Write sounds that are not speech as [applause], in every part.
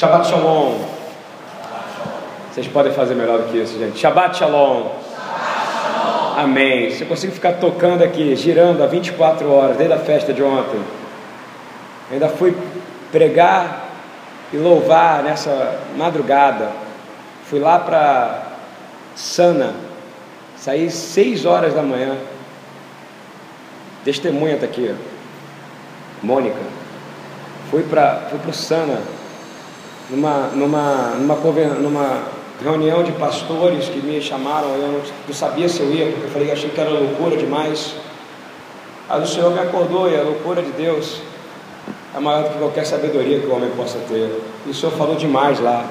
Shabbat Shalom. Vocês podem fazer melhor do que isso, gente. Shabbat Shalom. Amém. Se eu consigo ficar tocando aqui, girando há 24 horas, desde a festa de ontem, ainda fui pregar e louvar nessa madrugada. Fui lá para Sana, saí 6 horas da manhã. Testemunha está aqui, Mônica. Fui para fui o Sana, numa, numa, numa, numa reunião de pastores que me chamaram, eu não sabia se eu ia, porque eu falei, achei que era loucura demais. Aí o Senhor me acordou e a loucura de Deus é maior do que qualquer sabedoria que o homem possa ter. E o Senhor falou demais lá.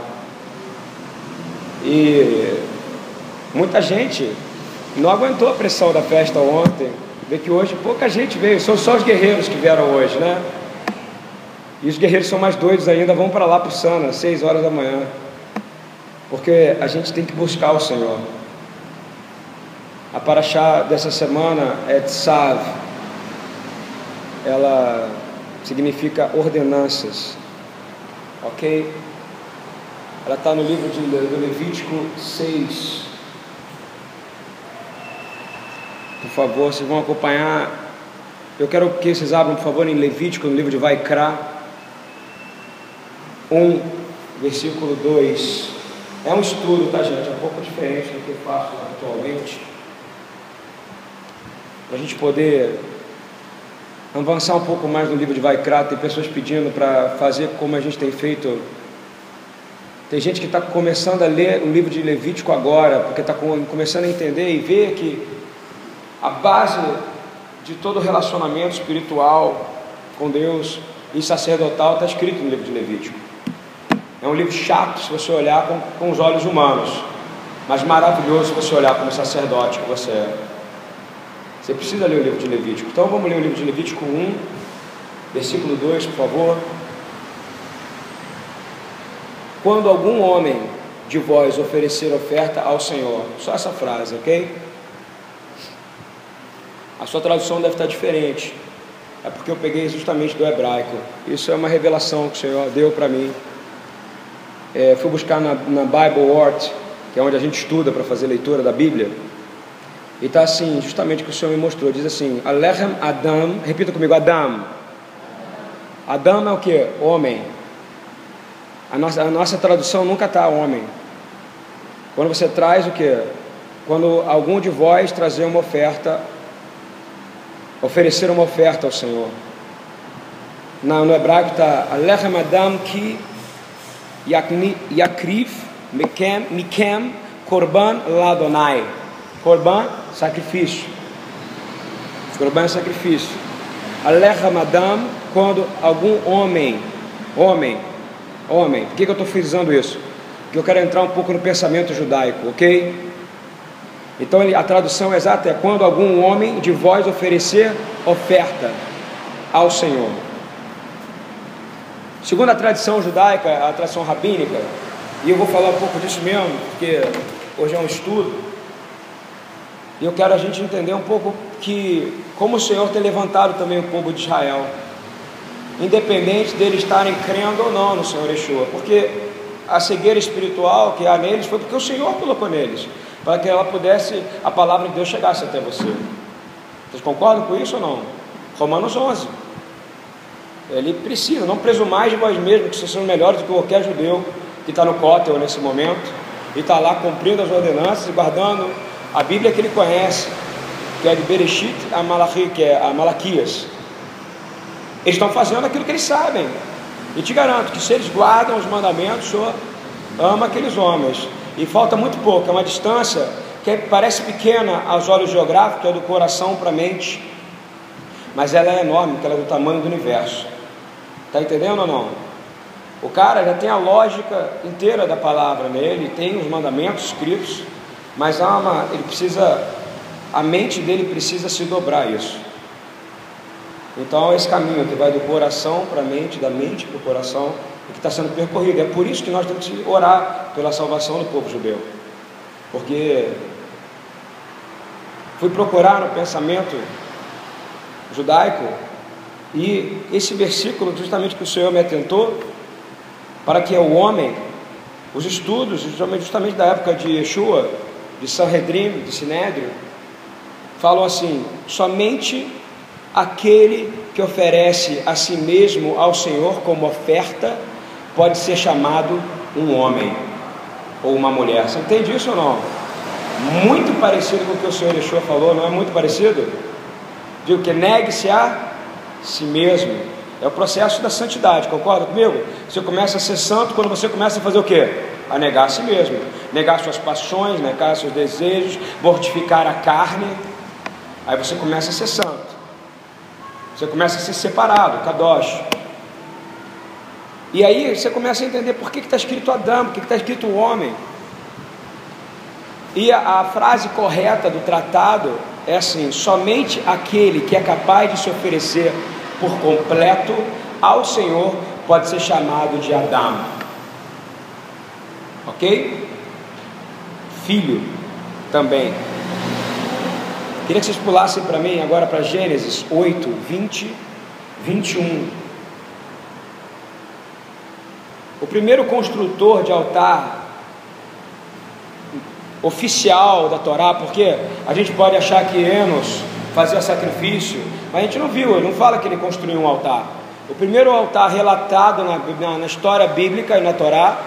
E muita gente não aguentou a pressão da festa ontem. Vê que hoje pouca gente veio, são só os guerreiros que vieram hoje, né? E os guerreiros são mais doidos ainda, vão para lá para o Sana, seis horas da manhã. Porque a gente tem que buscar o Senhor. A paraxá dessa semana é Tsav. Ela significa ordenanças. Ok? Ela está no livro de, do Levítico 6. Por favor, vocês vão acompanhar. Eu quero que vocês abram, por favor, em Levítico, no livro de Vaikra 1, versículo 2. É um estudo, tá, gente? É um pouco diferente do que eu faço atualmente. Para a gente poder avançar um pouco mais no livro de Vaikra, tem pessoas pedindo para fazer como a gente tem feito. Tem gente que está começando a ler o livro de Levítico agora, porque está começando a entender e ver que a base de todo relacionamento espiritual com Deus e sacerdotal está escrito no livro de Levítico. É um livro chato se você olhar com, com os olhos humanos, mas maravilhoso se você olhar como sacerdote que você é. Você precisa ler o livro de Levítico. Então vamos ler o livro de Levítico 1, versículo 2, por favor. Quando algum homem de vós oferecer oferta ao Senhor, só essa frase, ok? A sua tradução deve estar diferente. É porque eu peguei justamente do hebraico. Isso é uma revelação que o Senhor deu para mim é, fui buscar na, na Bible Art, que é onde a gente estuda para fazer leitura da Bíblia, e está assim, justamente o que o Senhor me mostrou, diz assim, Alechem Adam, repita comigo, Adam. Adam é o que? Homem. A nossa, a nossa tradução nunca está homem. Quando você traz o que? Quando algum de vós trazer uma oferta, oferecer uma oferta ao Senhor. Na, no hebraico está Alechem Adam ki Yakriv Mikem, Mikem Korban Ladonai. Korban, sacrifício. Korban sacrifício. Alecha Madam, quando algum homem, homem, homem, por que, que eu estou frisando isso? Porque eu quero entrar um pouco no pensamento judaico, ok? Então a tradução exata é quando algum homem de vós oferecer oferta ao Senhor. Segundo a tradição judaica, a tradição rabínica, e eu vou falar um pouco disso mesmo, porque hoje é um estudo, e eu quero a gente entender um pouco que como o Senhor tem levantado também o povo de Israel, independente deles estarem crendo ou não no Senhor Yeshua, porque a cegueira espiritual que há neles foi porque o Senhor colocou neles, para que ela pudesse, a palavra de Deus chegasse até você. Vocês concordam com isso ou não? Romanos 11. Ele precisa, não presumais de vós mesmos que vocês são melhores do que qualquer judeu que está no cótel nesse momento e está lá cumprindo as ordenanças e guardando a Bíblia que ele conhece, que é de Bereshit a Malachi, que é a Malaquias. Eles estão fazendo aquilo que eles sabem. E te garanto que se eles guardam os mandamentos, o Senhor ama aqueles homens. E falta muito pouco, é uma distância que parece pequena aos olhos geográficos, é do coração para a mente, mas ela é enorme, porque ela é do tamanho do universo. Está entendendo ou não? O cara já tem a lógica inteira da palavra nele, tem os mandamentos escritos, mas há ele precisa, a mente dele precisa se dobrar isso. Então, esse caminho que vai do coração para a mente, da mente para o coração, é que está sendo percorrido. É por isso que nós temos que orar pela salvação do povo judeu. Porque fui procurar no pensamento judaico e esse versículo, justamente que o Senhor me atentou, para que o homem, os estudos, justamente da época de Yeshua, de Sanhedrin, de Sinédrio, falam assim: somente aquele que oferece a si mesmo ao Senhor como oferta pode ser chamado um homem ou uma mulher. Você entende isso ou não? Muito parecido com o que o Senhor Yeshua falou, não é muito parecido? Digo que negue-se a si mesmo. É o processo da santidade, concorda comigo? Você começa a ser santo quando você começa a fazer o quê? A negar a si mesmo. Negar suas paixões, negar seus desejos, mortificar a carne. Aí você começa a ser santo. Você começa a ser separado, kadosh. E aí você começa a entender por que está escrito Adão, por que está escrito o homem. E a, a frase correta do tratado é assim: somente aquele que é capaz de se oferecer por completo ao Senhor pode ser chamado de Adão. Ok? Filho também. Queria que vocês pulassem para mim agora para Gênesis 8, 20, 21. O primeiro construtor de altar oficial da Torá, porque a gente pode achar que Enos fazia sacrifício, mas a gente não viu, ele não fala que ele construiu um altar. O primeiro altar relatado na, na, na história bíblica e na Torá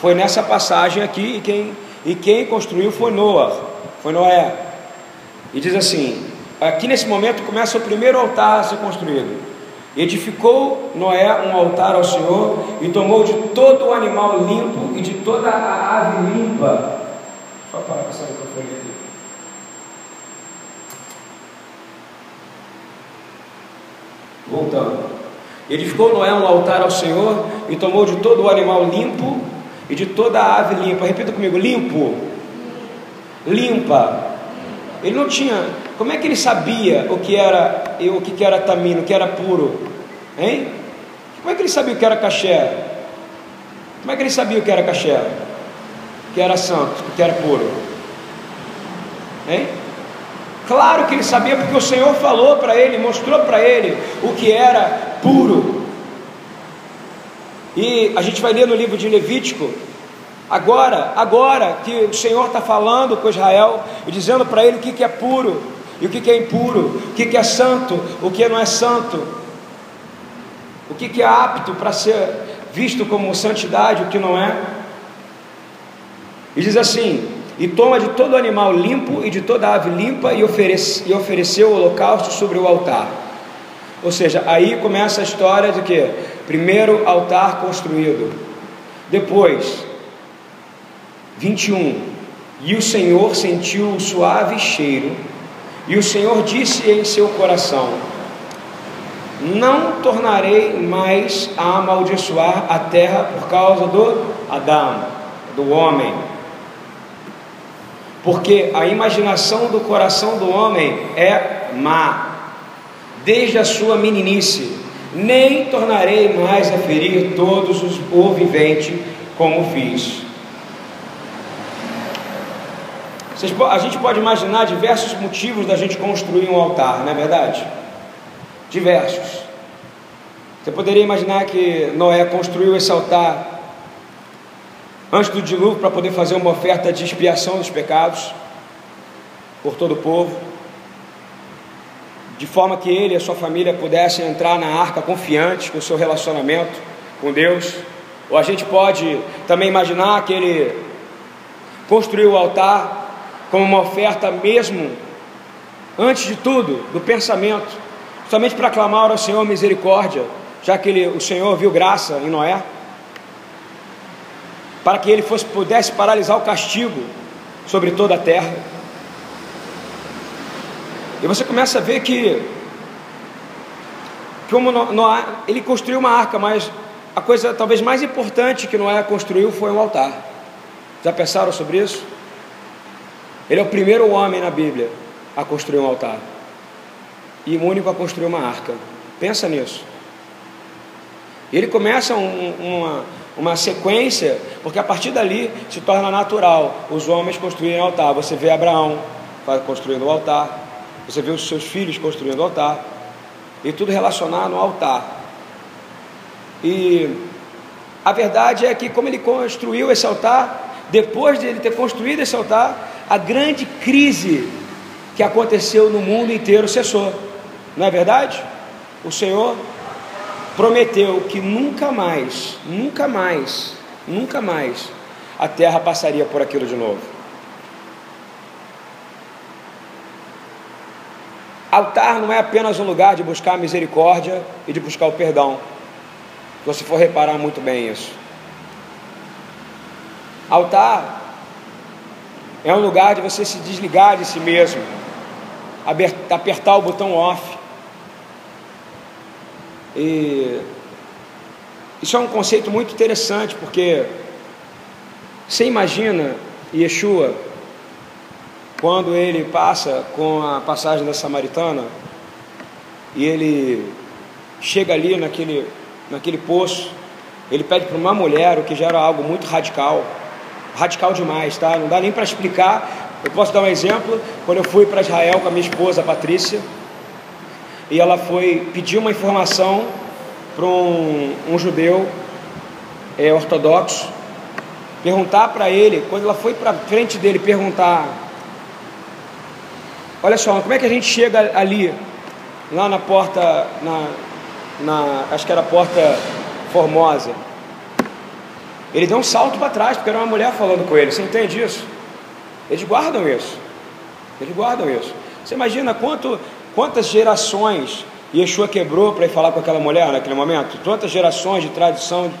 foi nessa passagem aqui, e quem, e quem construiu foi Noah, foi Noé. E diz assim: aqui nesse momento começa o primeiro altar a ser construído. Edificou Noé um altar ao Senhor e tomou de todo o animal limpo e de toda a ave limpa. Só para passar o microfone aqui. Voltando. Edificou Noé um altar ao Senhor e tomou de todo o animal limpo e de toda a ave limpa. Repita comigo: limpo. Limpa. Ele não tinha. Como é que ele sabia o que era o que era tamino, o que era puro? Hein? Como é que ele sabia o que era caché? Como é que ele sabia o que era caché? Que era santo, que era puro? Hein? Claro que ele sabia, porque o Senhor falou para ele, mostrou para ele o que era puro. E a gente vai ler no livro de Levítico, Agora, agora que o Senhor está falando com Israel e dizendo para ele o que, que é puro e o que, que é impuro, o que, que é santo, o que não é santo, o que, que é apto para ser visto como santidade, o que não é. E diz assim: E toma de todo animal limpo e de toda ave limpa e, oferece, e ofereceu o holocausto sobre o altar. Ou seja, aí começa a história de que primeiro altar construído, depois 21. E o Senhor sentiu o suave cheiro, e o Senhor disse em seu coração: Não tornarei mais a amaldiçoar a terra por causa do Adão, do homem. Porque a imaginação do coração do homem é má, desde a sua meninice, nem tornarei mais a ferir todos os o vivente como fiz. a gente pode imaginar diversos motivos da gente construir um altar, não é verdade? Diversos. Você poderia imaginar que Noé construiu esse altar antes do dilúvio para poder fazer uma oferta de expiação dos pecados por todo o povo, de forma que ele e a sua família pudessem entrar na arca confiantes com o seu relacionamento com Deus. Ou a gente pode também imaginar que ele construiu o altar como uma oferta mesmo, antes de tudo, do pensamento, somente para clamar ao Senhor misericórdia, já que ele, o Senhor viu graça em Noé, para que ele fosse, pudesse paralisar o castigo sobre toda a terra. E você começa a ver que, como Noé, ele construiu uma arca, mas a coisa talvez mais importante que Noé construiu foi um altar. Já pensaram sobre isso? Ele é o primeiro homem na Bíblia a construir um altar e o único a construir uma arca. Pensa nisso. Ele começa um, uma, uma sequência, porque a partir dali se torna natural os homens construírem altar. Você vê Abraão construindo o altar, você vê os seus filhos construindo o altar, e tudo relacionado ao altar. E a verdade é que, como ele construiu esse altar, depois de ele ter construído esse altar, a grande crise que aconteceu no mundo inteiro cessou. Não é verdade? O Senhor prometeu que nunca mais, nunca mais, nunca mais a terra passaria por aquilo de novo. Altar não é apenas um lugar de buscar a misericórdia e de buscar o perdão. Se você for reparar muito bem isso. Altar é um lugar de você se desligar de si mesmo, apertar o botão off. E isso é um conceito muito interessante, porque você imagina Yeshua, quando ele passa com a passagem da Samaritana, e ele chega ali naquele, naquele poço, ele pede para uma mulher, o que já era algo muito radical, radical demais, tá? Não dá nem para explicar. Eu posso dar um exemplo. Quando eu fui para Israel com a minha esposa, Patrícia, e ela foi pedir uma informação para um, um judeu é, ortodoxo, perguntar para ele, quando ela foi para frente dele perguntar, olha só, como é que a gente chega ali, lá na porta, na, na acho que era a porta Formosa, ele deu um salto para trás, porque era uma mulher falando com ele, você entende isso? Eles guardam isso, eles guardam isso. Você imagina quanto, quantas gerações Yeshua quebrou para ir falar com aquela mulher naquele momento? Quantas gerações de tradição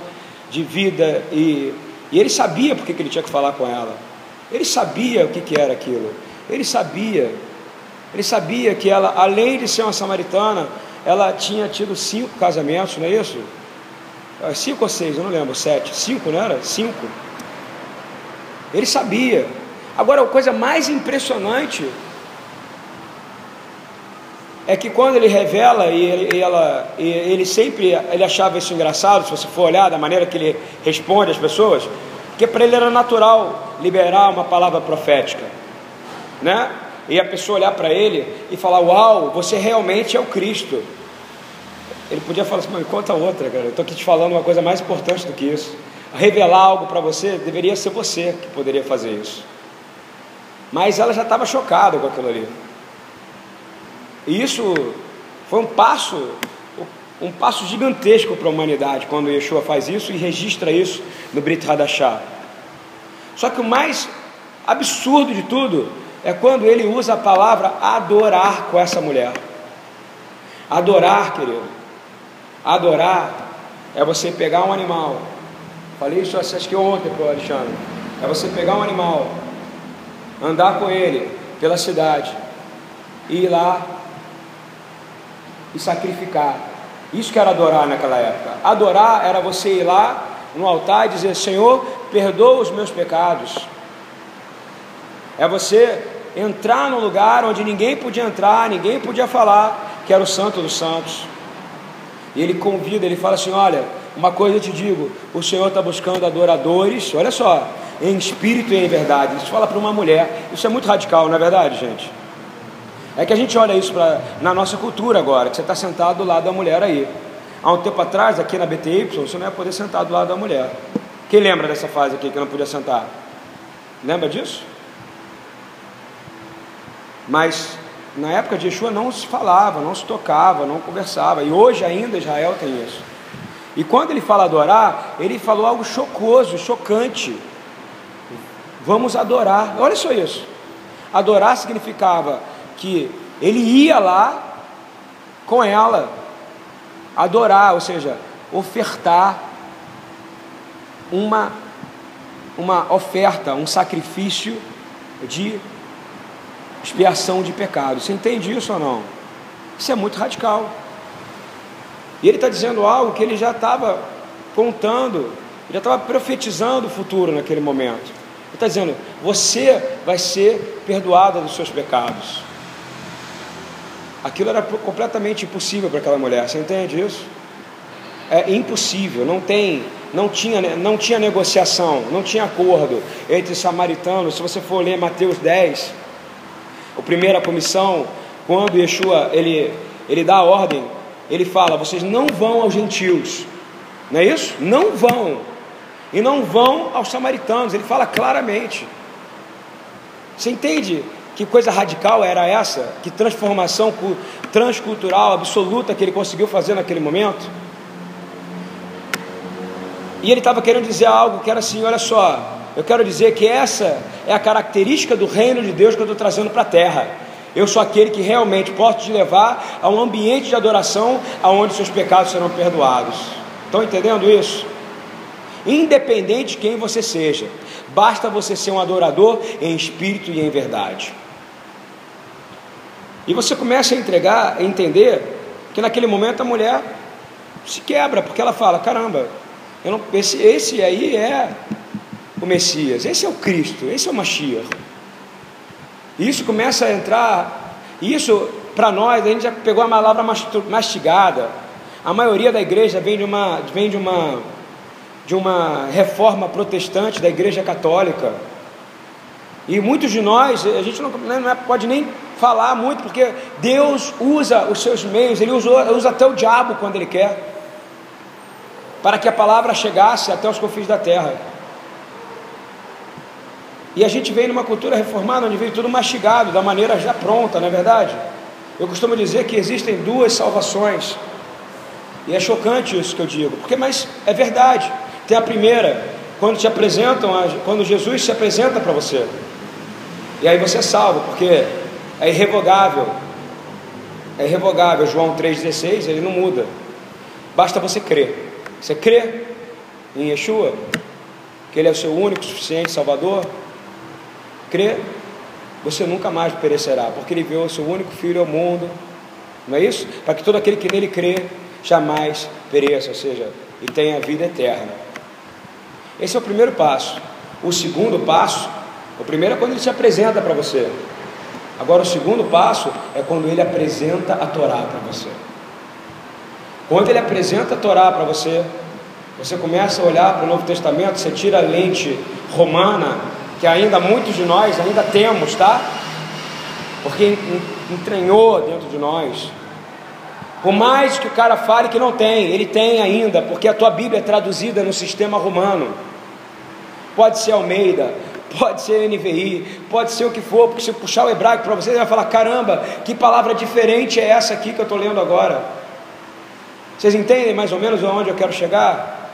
de vida e, e ele sabia porque que ele tinha que falar com ela. Ele sabia o que, que era aquilo. Ele sabia. Ele sabia que ela, além de ser uma samaritana, ela tinha tido cinco casamentos, não é isso? É, cinco ou seis, eu não lembro, sete. Cinco, não era? Cinco. Ele sabia. Agora, a coisa mais impressionante é que quando ele revela e ele, e ela, e ele sempre ele achava isso engraçado, se você for olhar da maneira que ele responde às pessoas, porque para ele era natural liberar uma palavra profética, né? E a pessoa olhar para ele e falar: Uau, você realmente é o Cristo. Ele podia falar assim: Mas conta outra, cara. Eu estou aqui te falando uma coisa mais importante do que isso. Revelar algo para você deveria ser você que poderia fazer isso. Mas ela já estava chocada com aquilo ali. E isso foi um passo, um passo gigantesco para a humanidade quando Yeshua faz isso e registra isso no Brit Hadashah. Só que o mais absurdo de tudo é quando ele usa a palavra adorar com essa mulher. Adorar, querido. Adorar é você pegar um animal. Falei isso acho que ontem para o Alexandre. É você pegar um animal, andar com ele pela cidade, e ir lá e sacrificar. Isso que era adorar naquela época. Adorar era você ir lá no altar e dizer: Senhor, perdoa os meus pecados. É você entrar num lugar onde ninguém podia entrar, ninguém podia falar, que era o Santo dos Santos. E ele convida, ele fala assim: Olha, uma coisa eu te digo: o Senhor está buscando adoradores, olha só, em espírito e em verdade. Isso fala para uma mulher, isso é muito radical, não é verdade, gente? É que a gente olha isso pra, na nossa cultura agora, que você está sentado do lado da mulher aí. Há um tempo atrás, aqui na BTY, você não ia poder sentar do lado da mulher. Quem lembra dessa fase aqui que não podia sentar? Lembra disso? Mas na época de Yeshua não se falava, não se tocava, não conversava. E hoje ainda Israel tem isso. E quando ele fala adorar, ele falou algo chocoso, chocante. Vamos adorar. Olha só isso. Adorar significava que ele ia lá com ela adorar, ou seja, ofertar uma uma oferta, um sacrifício de expiação de pecado. Você entende isso ou não? Isso é muito radical. E ele está dizendo algo que ele já estava contando, já estava profetizando o futuro naquele momento. Ele está dizendo: você vai ser perdoada dos seus pecados. Aquilo era completamente impossível para aquela mulher, você entende isso? É impossível, não tem, não tinha, não tinha negociação, não tinha acordo entre samaritanos. Se você for ler Mateus 10, a primeira comissão, quando Yeshua ele, ele dá a ordem, ele fala: vocês não vão aos gentios, não é isso? Não vão. e não vão aos samaritanos. Ele fala claramente. Você entende que coisa radical era essa? Que transformação transcultural absoluta que ele conseguiu fazer naquele momento? E ele estava querendo dizer algo que era assim: olha só, eu quero dizer que essa é a característica do reino de Deus que eu estou trazendo para a terra. Eu sou aquele que realmente posso te levar a um ambiente de adoração aonde seus pecados serão perdoados. Estão entendendo isso? Independente de quem você seja, basta você ser um adorador em espírito e em verdade. E você começa a entregar, a entender que naquele momento a mulher se quebra, porque ela fala: caramba, não, esse, esse aí é o Messias, esse é o Cristo, esse é o Mashiach. Isso começa a entrar, isso para nós, a gente já pegou a palavra mastigada. A maioria da igreja vem de uma, vem de uma, de uma reforma protestante da igreja católica. E muitos de nós, a gente não, né, não é, pode nem falar muito, porque Deus usa os seus meios, Ele usa, usa até o diabo quando Ele quer, para que a palavra chegasse até os confins da terra. E a gente vem numa cultura reformada onde veio tudo mastigado, da maneira já pronta, não é verdade? Eu costumo dizer que existem duas salvações. E é chocante isso que eu digo, porque mas é verdade. Tem a primeira, quando te apresentam, quando Jesus se apresenta para você. E aí você é salvo, porque é irrevogável. É irrevogável. João 3,16, ele não muda. Basta você crer. Você crê em Yeshua, que Ele é o seu único, suficiente Salvador, crê, você nunca mais perecerá, porque Ele veio o seu único Filho ao mundo, não é isso? Para que todo aquele que nele crê jamais pereça, ou seja, e tenha vida eterna. Esse é o primeiro passo. O segundo passo, o primeiro é quando ele se apresenta para você. Agora, o segundo passo é quando ele apresenta a Torá para você. Quando ele apresenta a Torá para você, você começa a olhar para o Novo Testamento, você tira a lente romana, que ainda muitos de nós ainda temos, tá? Porque entranhou dentro de nós. Por mais que o cara fale que não tem, ele tem ainda, porque a tua Bíblia é traduzida no sistema romano. Pode ser Almeida, pode ser NVI, pode ser o que for, porque se eu puxar o hebraico para você, você vai falar: caramba, que palavra diferente é essa aqui que eu estou lendo agora? Vocês entendem mais ou menos aonde eu quero chegar?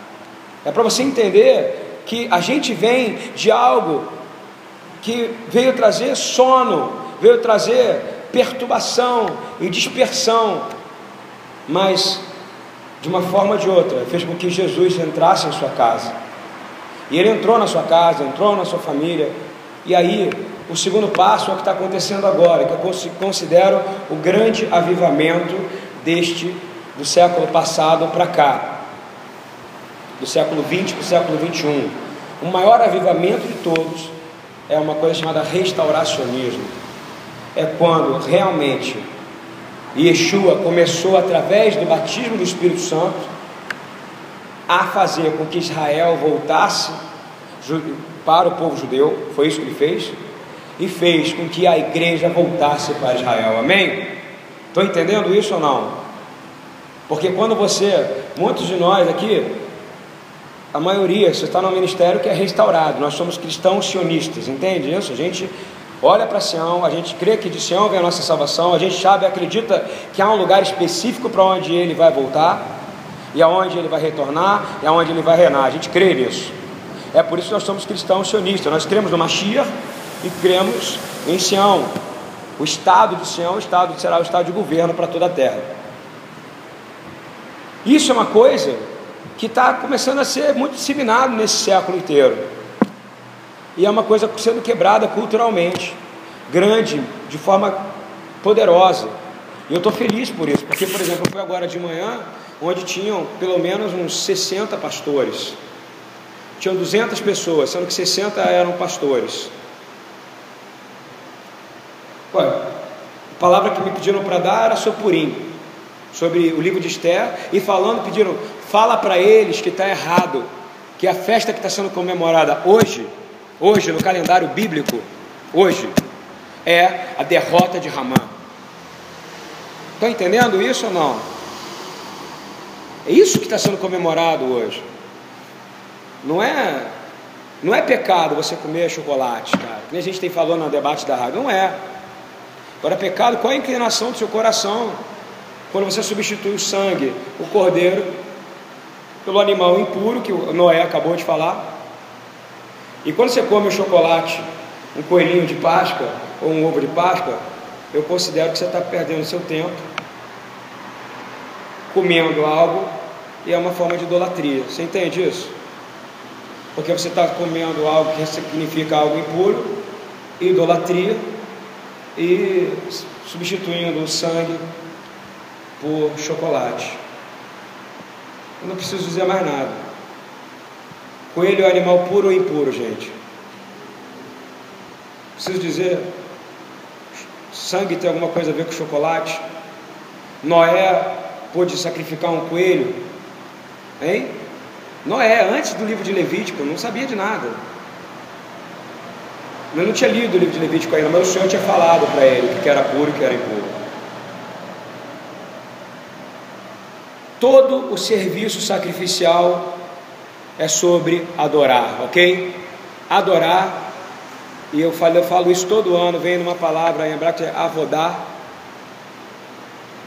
É para você entender que a gente vem de algo que veio trazer sono, veio trazer perturbação e dispersão, mas de uma forma ou de outra, fez com que Jesus entrasse em sua casa. E ele entrou na sua casa, entrou na sua família. E aí, o segundo passo é o que está acontecendo agora, que eu considero o grande avivamento deste do século passado para cá, do século 20 para o século 21. O maior avivamento de todos é uma coisa chamada restauracionismo. É quando realmente Yeshua começou através do batismo do Espírito Santo a fazer com que Israel voltasse para o povo judeu, foi isso que ele fez, e fez com que a igreja voltasse para Israel, amém? Estão entendendo isso ou não? Porque quando você, muitos de nós aqui, a maioria, você está no ministério que é restaurado, nós somos cristãos sionistas, entende isso? A gente olha para Sião, a gente crê que de Sião vem a nossa salvação, a gente sabe, acredita que há um lugar específico para onde ele vai voltar, e aonde ele vai retornar, e aonde ele vai reinar. A gente crê nisso. É por isso que nós somos cristãos sionistas. Nós cremos no Mashiach e cremos em Sião. O estado de Sião o estado, será o estado de governo para toda a terra. Isso é uma coisa que está começando a ser muito disseminado nesse século inteiro. E é uma coisa sendo quebrada culturalmente, grande, de forma poderosa. E eu estou feliz por isso, porque, por exemplo, eu fui agora de manhã onde tinham pelo menos uns 60 pastores. Tinham 200 pessoas, sendo que 60 eram pastores. Ué, a palavra que me pediram para dar era sobre Purim, sobre o livro de Esther, e falando, pediram, fala para eles que está errado, que a festa que está sendo comemorada hoje, hoje no calendário bíblico, hoje, é a derrota de Ramã. Estão entendendo isso ou não? É isso que está sendo comemorado hoje. Não é, não é pecado você comer chocolate, cara. Que a gente tem falado no debate da rádio. Não é. Agora, pecado, qual é a inclinação do seu coração? Quando você substitui o sangue, o cordeiro, pelo animal impuro, que o Noé acabou de falar. E quando você come o chocolate, um coelhinho de Páscoa ou um ovo de Páscoa, eu considero que você está perdendo seu tempo comendo algo e é uma forma de idolatria. Você entende isso? Porque você está comendo algo que significa algo impuro, idolatria, e substituindo o sangue por chocolate. Eu não preciso dizer mais nada. Coelho é animal puro ou impuro, gente? Preciso dizer, sangue tem alguma coisa a ver com chocolate? Noé pôde sacrificar um coelho? Hein? Noé, antes do livro de Levítico, não sabia de nada. Eu não tinha lido o livro de Levítico ainda, mas o Senhor tinha falado para ele que era puro e que era impuro. Todo o serviço sacrificial é sobre adorar, ok? Adorar, e eu falo, eu falo isso todo ano, vem numa palavra em hebraico, é avodar,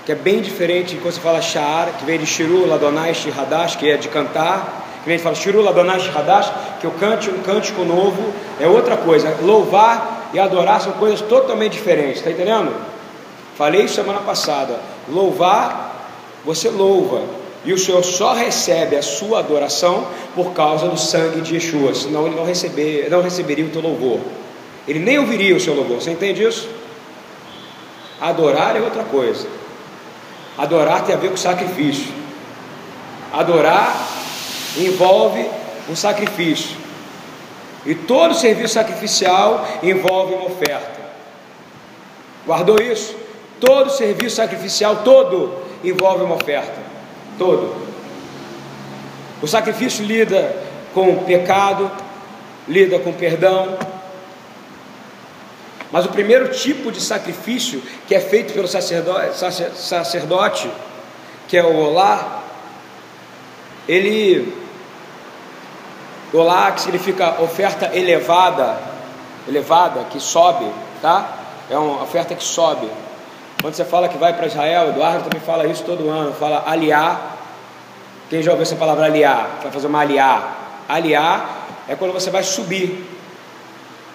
que é bem diferente de quando você fala sha'ar, que vem de shiru, ladonai, shihadash, que é de cantar, que vem de falar shiru, ladonai, shihadash, que o cante um cântico novo, é outra coisa. Louvar e adorar são coisas totalmente diferentes, está entendendo? Falei semana passada, louvar você louva, e o Senhor só recebe a sua adoração por causa do sangue de Yeshua, senão ele não, receber, não receberia o teu louvor, ele nem ouviria o seu louvor, você entende isso? Adorar é outra coisa, adorar tem a ver com sacrifício, adorar envolve um sacrifício, e todo serviço sacrificial envolve uma oferta, guardou isso? Todo serviço sacrificial, todo, envolve uma oferta, todo. O sacrifício lida com pecado, lida com perdão. Mas o primeiro tipo de sacrifício que é feito pelo sacerdote, que é o olá, ele olá que significa oferta elevada, elevada que sobe, tá? É uma oferta que sobe. Quando você fala que vai para Israel, Eduardo também fala isso todo ano, fala aliar. Quem já ouviu essa palavra aliar? Vai fazer uma aliar. Aliar é quando você vai subir.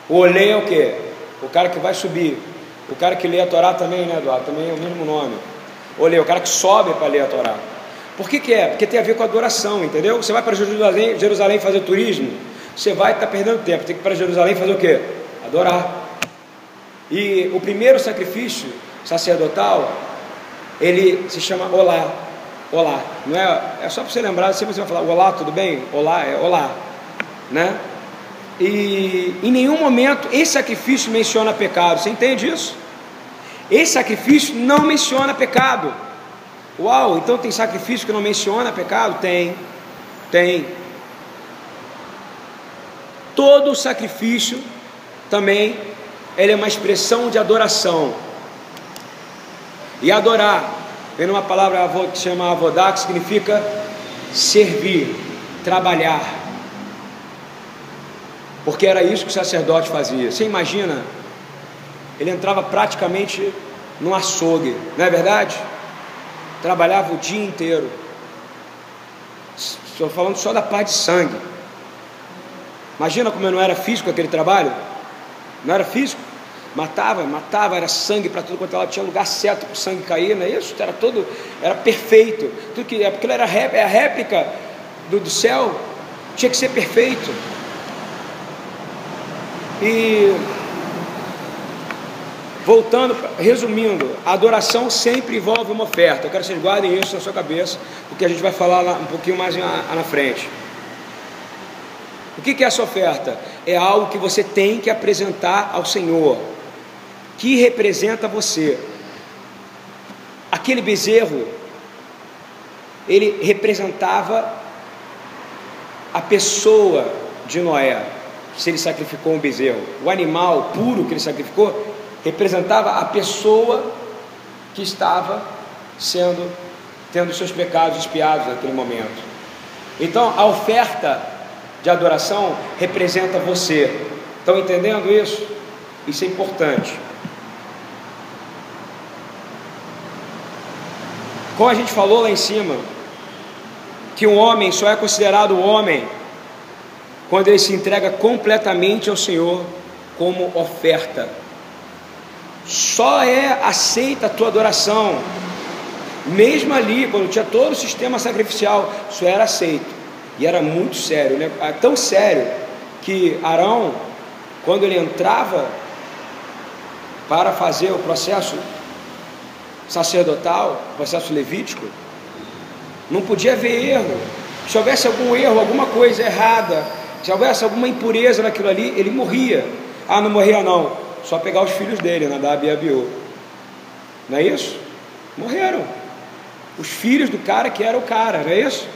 O olê é o quê? O cara que vai subir. O cara que lê a Torá também, né, Eduardo? Também é o mesmo nome. Olê, o cara que sobe para ler a Torá. Por que, que é? Porque tem a ver com adoração, entendeu? Você vai para Jerusalém, Jerusalém fazer turismo, você vai estar tá perdendo tempo. Tem que ir para Jerusalém fazer o quê? Adorar. E o primeiro sacrifício sacerdotal, ele se chama Olá. Olá. Não é, é só para você lembrar, sempre você vai falar Olá, tudo bem? Olá, é Olá. Né? E em nenhum momento esse sacrifício menciona pecado. Você entende isso? Esse sacrifício não menciona pecado. Uau, então tem sacrifício que não menciona pecado? Tem. Tem. Todo sacrifício também ele é uma expressão de adoração. E adorar, vem uma palavra que se chama avodá, que significa servir, trabalhar. Porque era isso que o sacerdote fazia. Você imagina? Ele entrava praticamente no açougue, não é verdade? Trabalhava o dia inteiro. Estou falando só da parte de sangue. Imagina como não era físico aquele trabalho? Não era físico? matava, matava, era sangue para tudo quanto ela tinha lugar certo para o sangue cair, não é isso? Era todo, era perfeito, tudo que, é porque era é a réplica do, do céu, tinha que ser perfeito. E voltando, resumindo, a adoração sempre envolve uma oferta. Eu quero que vocês guardem isso na sua cabeça, porque a gente vai falar lá um pouquinho mais na, na frente. O que é essa oferta? É algo que você tem que apresentar ao Senhor que representa você. Aquele bezerro, ele representava a pessoa de Noé, se ele sacrificou um bezerro. O animal puro que ele sacrificou representava a pessoa que estava sendo tendo seus pecados expiados naquele momento. Então, a oferta de adoração representa você. Estão entendendo isso? Isso é importante. Como a gente falou lá em cima, que um homem só é considerado homem quando ele se entrega completamente ao Senhor como oferta. Só é aceita a tua adoração, mesmo ali, quando tinha todo o sistema sacrificial, só era aceito. E era muito sério, né? Ah, tão sério que Arão, quando ele entrava para fazer o processo sacerdotal, processo levítico, não podia haver erro. Se houvesse algum erro, alguma coisa errada, se houvesse alguma impureza naquilo ali, ele morria. Ah, não morria não. Só pegar os filhos dele, Nadab e Abiú. Não é isso? Morreram. Os filhos do cara que era o cara, não é isso?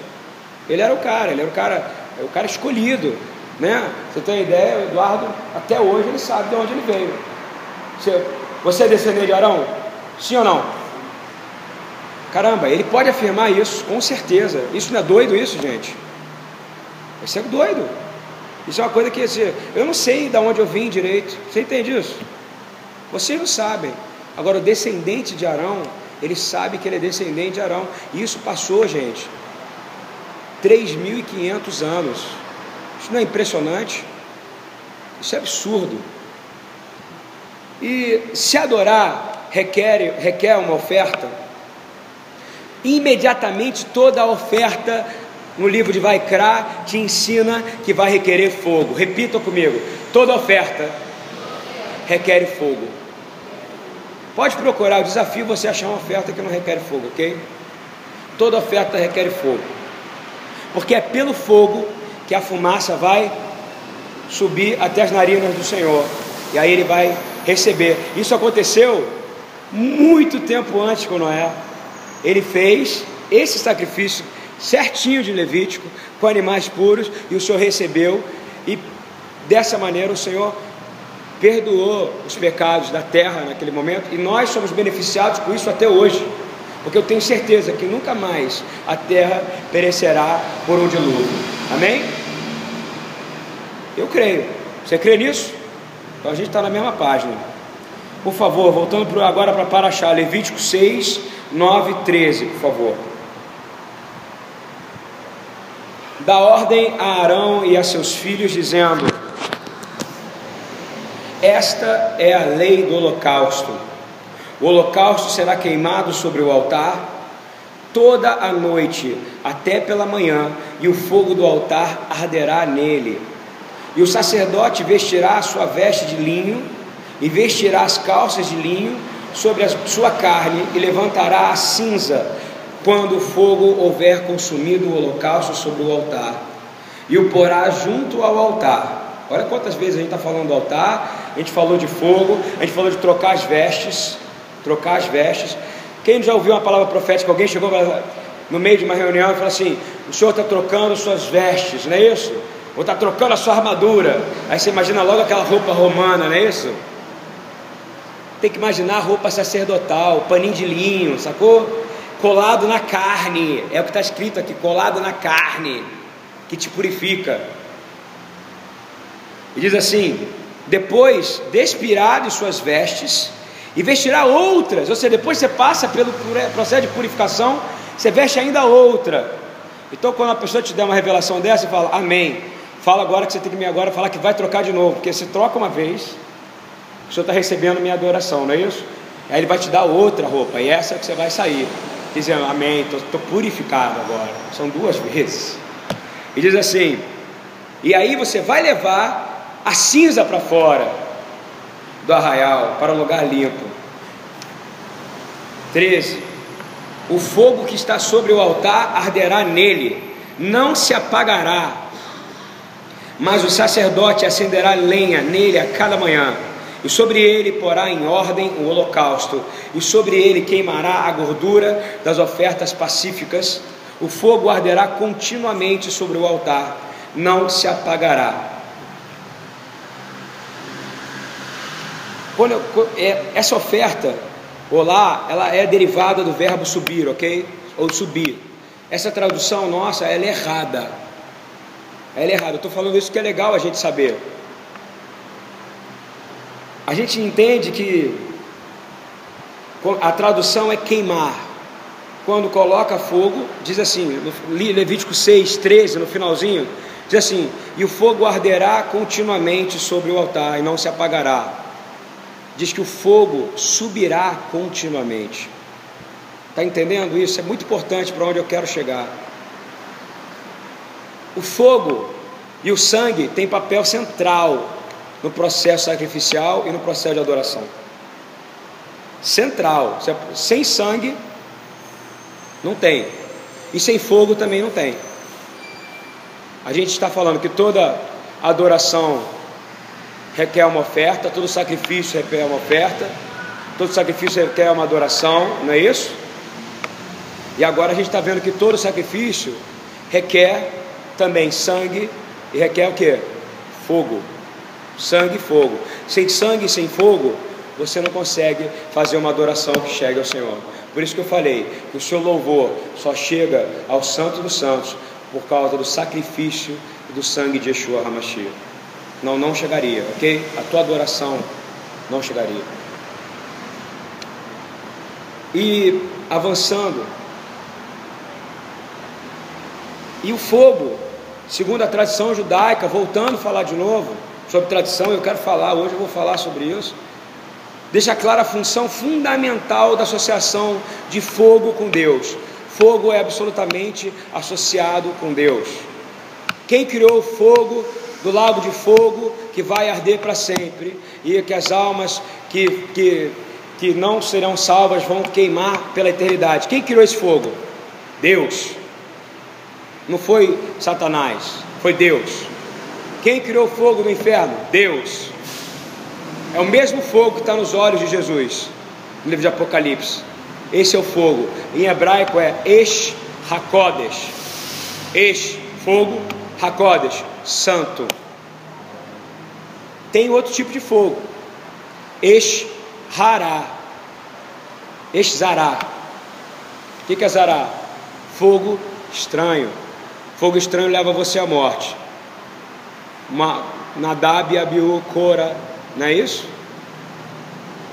Ele era o cara, ele era o cara, é o cara escolhido, né? Você tem ideia, o Eduardo, até hoje ele sabe de onde ele veio. Você, você é descendente de Arão? Sim ou não? Caramba, ele pode afirmar isso, com certeza. Isso não é doido isso, gente? Isso é doido. Isso é uma coisa que assim, eu não sei de onde eu vim direito. Você entende isso? Vocês não sabem. Agora, o descendente de Arão, ele sabe que ele é descendente de Arão. E isso passou, gente, 3.500 anos. Isso não é impressionante? Isso é absurdo. E se adorar requer, requer uma oferta, imediatamente toda a oferta no livro de Vaikra te ensina que vai requerer fogo. Repita comigo: toda oferta requer fogo. Pode procurar, eu desafio você achar uma oferta que não requer fogo, ok? Toda oferta requer fogo, porque é pelo fogo que a fumaça vai subir até as narinas do Senhor, e aí ele vai receber. Isso aconteceu muito tempo antes com Noé. Ele fez esse sacrifício certinho de Levítico, com animais puros, e o Senhor recebeu, e dessa maneira o Senhor perdoou os pecados da terra naquele momento, e nós somos beneficiados com isso até hoje, porque eu tenho certeza que nunca mais a terra perecerá por um dilúvio. Amém? Eu creio. Você crê nisso? Então a gente está na mesma página. Por favor, voltando agora para Paraxá, Levítico 6, 9 e 13, por favor. Dá ordem a Arão e a seus filhos, dizendo: Esta é a lei do holocausto. O holocausto será queimado sobre o altar toda a noite, até pela manhã, e o fogo do altar arderá nele. E o sacerdote vestirá a sua veste de linho, e vestirá as calças de linho sobre a sua carne, e levantará a cinza quando o fogo houver consumido o holocausto sobre o altar, e o porá junto ao altar. Olha quantas vezes a gente está falando do altar, a gente falou de fogo, a gente falou de trocar as vestes, trocar as vestes. Quem já ouviu uma palavra profética? Alguém chegou no meio de uma reunião e falou assim: O senhor está trocando suas vestes, não é isso? Ou está trocando a sua armadura. Aí você imagina logo aquela roupa romana, não é isso? Tem que imaginar a roupa sacerdotal, paninho de linho, sacou? Colado na carne, é o que está escrito aqui, colado na carne, que te purifica. E diz assim: depois despirá de suas vestes e vestirá outras, ou seja, depois você passa pelo processo de purificação, você veste ainda outra. Então, quando a pessoa te der uma revelação dessa, você fala, Amém. Fala agora que você tem que me agora falar que vai trocar de novo, porque você troca uma vez, o Senhor está recebendo minha adoração, não é isso? Aí ele vai te dar outra roupa, e essa é que você vai sair dizendo amém, estou purificado agora. São duas vezes. E diz assim: e aí você vai levar a cinza para fora do arraial, para o lugar limpo. 13. O fogo que está sobre o altar arderá nele, não se apagará, mas o sacerdote acenderá lenha nele a cada manhã e sobre ele porá em ordem o holocausto, e sobre ele queimará a gordura das ofertas pacíficas. O fogo arderá continuamente sobre o altar, não se apagará. Quando eu, é, essa oferta, olá, ela é derivada do verbo subir, ok? Ou subir. Essa tradução nossa, ela é errada. Ela é errada. Eu estou falando isso que é legal a gente saber. A gente entende que a tradução é queimar. Quando coloca fogo, diz assim, Levítico 6, 13, no finalzinho, diz assim: E o fogo arderá continuamente sobre o altar e não se apagará. Diz que o fogo subirá continuamente. Está entendendo isso? É muito importante para onde eu quero chegar. O fogo e o sangue têm papel central no processo sacrificial e no processo de adoração. Central. Sem sangue, não tem. E sem fogo também não tem. A gente está falando que toda adoração requer uma oferta, todo sacrifício requer uma oferta, todo sacrifício requer uma adoração, não é isso? E agora a gente está vendo que todo sacrifício requer também sangue e requer o que? Fogo. Sangue e fogo. Sem sangue e sem fogo, você não consegue fazer uma adoração que chegue ao Senhor. Por isso que eu falei que o seu louvor só chega ao Santo dos Santos por causa do sacrifício do sangue de Yeshua HaMashiach. Não, não chegaria, ok? A tua adoração não chegaria. E avançando, e o fogo, segundo a tradição judaica, voltando a falar de novo sobre tradição, eu quero falar, hoje eu vou falar sobre isso. Deixa clara a função fundamental da associação de fogo com Deus. Fogo é absolutamente associado com Deus. Quem criou o fogo do lago de fogo que vai arder para sempre e que as almas que, que, que não serão salvas vão queimar pela eternidade? Quem criou esse fogo? Deus. Não foi Satanás, foi Deus. Quem criou o fogo no inferno? Deus. É o mesmo fogo que está nos olhos de Jesus, no livro de Apocalipse. Esse é o fogo. Em hebraico é Esh Hakodesh. Esh, fogo, Hakodesh, santo. Tem outro tipo de fogo. Esh Hará. Esh Zará. O que é Zará? Fogo estranho. Fogo estranho leva você à morte. Nadab, Abiú, Cora, não é isso?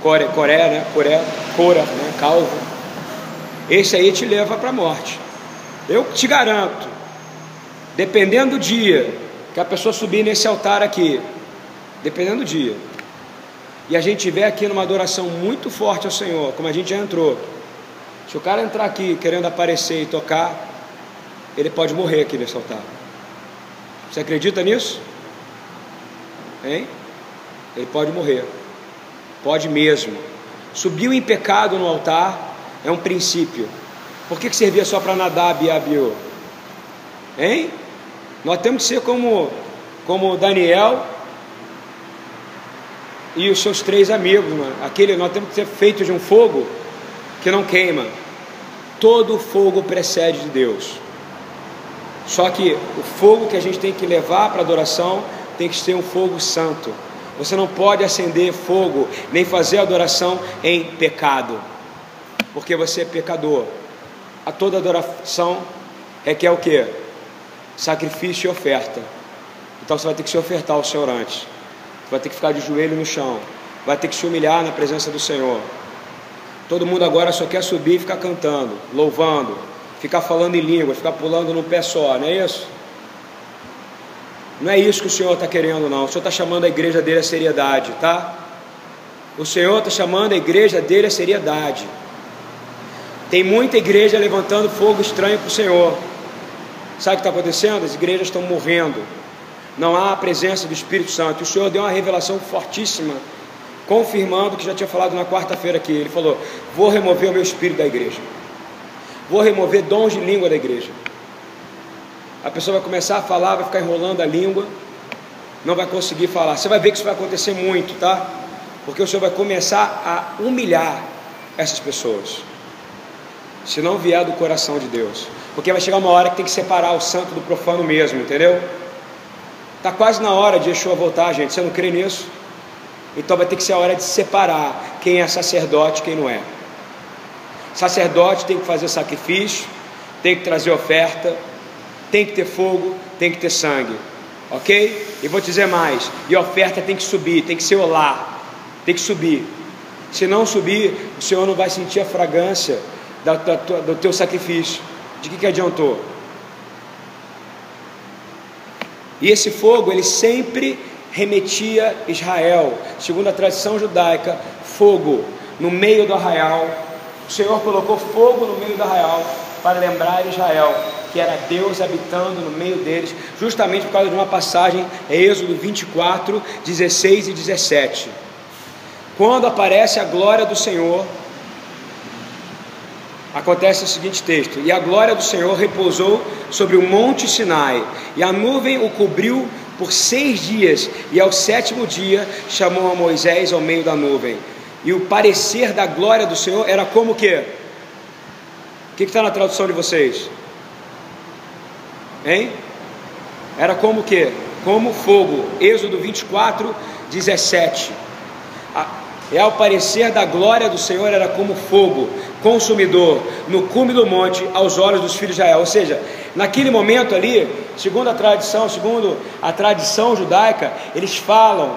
Core, Coré, né? Coré, Cora, né? Calvo. Esse aí te leva para a morte. Eu te garanto, dependendo do dia que a pessoa subir nesse altar aqui, dependendo do dia, e a gente estiver aqui numa adoração muito forte ao Senhor, como a gente já entrou, se o cara entrar aqui querendo aparecer e tocar, ele pode morrer aqui nesse altar. Você acredita nisso? Hein? Ele pode morrer. Pode mesmo. Subiu em pecado no altar é um princípio. Por que, que servia só para Nadab e Abiú? Hein? Nós temos que ser como, como Daniel e os seus três amigos. Aquele, nós temos que ser feitos de um fogo que não queima. Todo fogo precede de Deus. Só que o fogo que a gente tem que levar para adoração tem que ser um fogo santo. Você não pode acender fogo nem fazer adoração em pecado, porque você é pecador. A toda adoração requer o que? Sacrifício e oferta. Então você vai ter que se ofertar ao Senhor antes. Vai ter que ficar de joelho no chão. Vai ter que se humilhar na presença do Senhor. Todo mundo agora só quer subir e ficar cantando, louvando, ficar falando em língua, ficar pulando num pé só, não é isso? Não é isso que o Senhor está querendo, não. O Senhor está chamando a igreja dele a seriedade, tá? O Senhor está chamando a igreja dele a seriedade. Tem muita igreja levantando fogo estranho para o Senhor. Sabe o que está acontecendo? As igrejas estão morrendo. Não há a presença do Espírito Santo. O Senhor deu uma revelação fortíssima, confirmando o que já tinha falado na quarta-feira aqui. Ele falou: Vou remover o meu espírito da igreja. Vou remover dons de língua da igreja. A pessoa vai começar a falar, vai ficar enrolando a língua, não vai conseguir falar. Você vai ver que isso vai acontecer muito, tá? Porque o Senhor vai começar a humilhar essas pessoas. Se não vier do coração de Deus. Porque vai chegar uma hora que tem que separar o santo do profano mesmo, entendeu? Está quase na hora de Yeshua voltar, gente. Você não crê nisso? Então vai ter que ser a hora de separar quem é sacerdote e quem não é. Sacerdote tem que fazer sacrifício, tem que trazer oferta, tem que ter fogo, tem que ter sangue, ok? E vou dizer mais: e a oferta tem que subir, tem que ser olá, tem que subir. Se não subir, o Senhor não vai sentir a fragrância da, da, do teu sacrifício. De que, que adiantou? E esse fogo, ele sempre remetia Israel, segundo a tradição judaica, fogo no meio do arraial. O Senhor colocou fogo no meio do arraial para lembrar Israel que era Deus habitando no meio deles, justamente por causa de uma passagem, é Êxodo 24, 16 e 17. Quando aparece a glória do Senhor, acontece o seguinte texto: E a glória do Senhor repousou sobre o monte Sinai, e a nuvem o cobriu por seis dias, e ao sétimo dia chamou a Moisés ao meio da nuvem. E o parecer da glória do Senhor era como que? O que está na tradução de vocês? Hein? Era como que? Como fogo. Êxodo 24, 17. É ao parecer da glória do Senhor era como fogo consumidor no cume do monte aos olhos dos filhos de Israel. Ou seja, naquele momento ali, segundo a tradição, segundo a tradição judaica, eles falam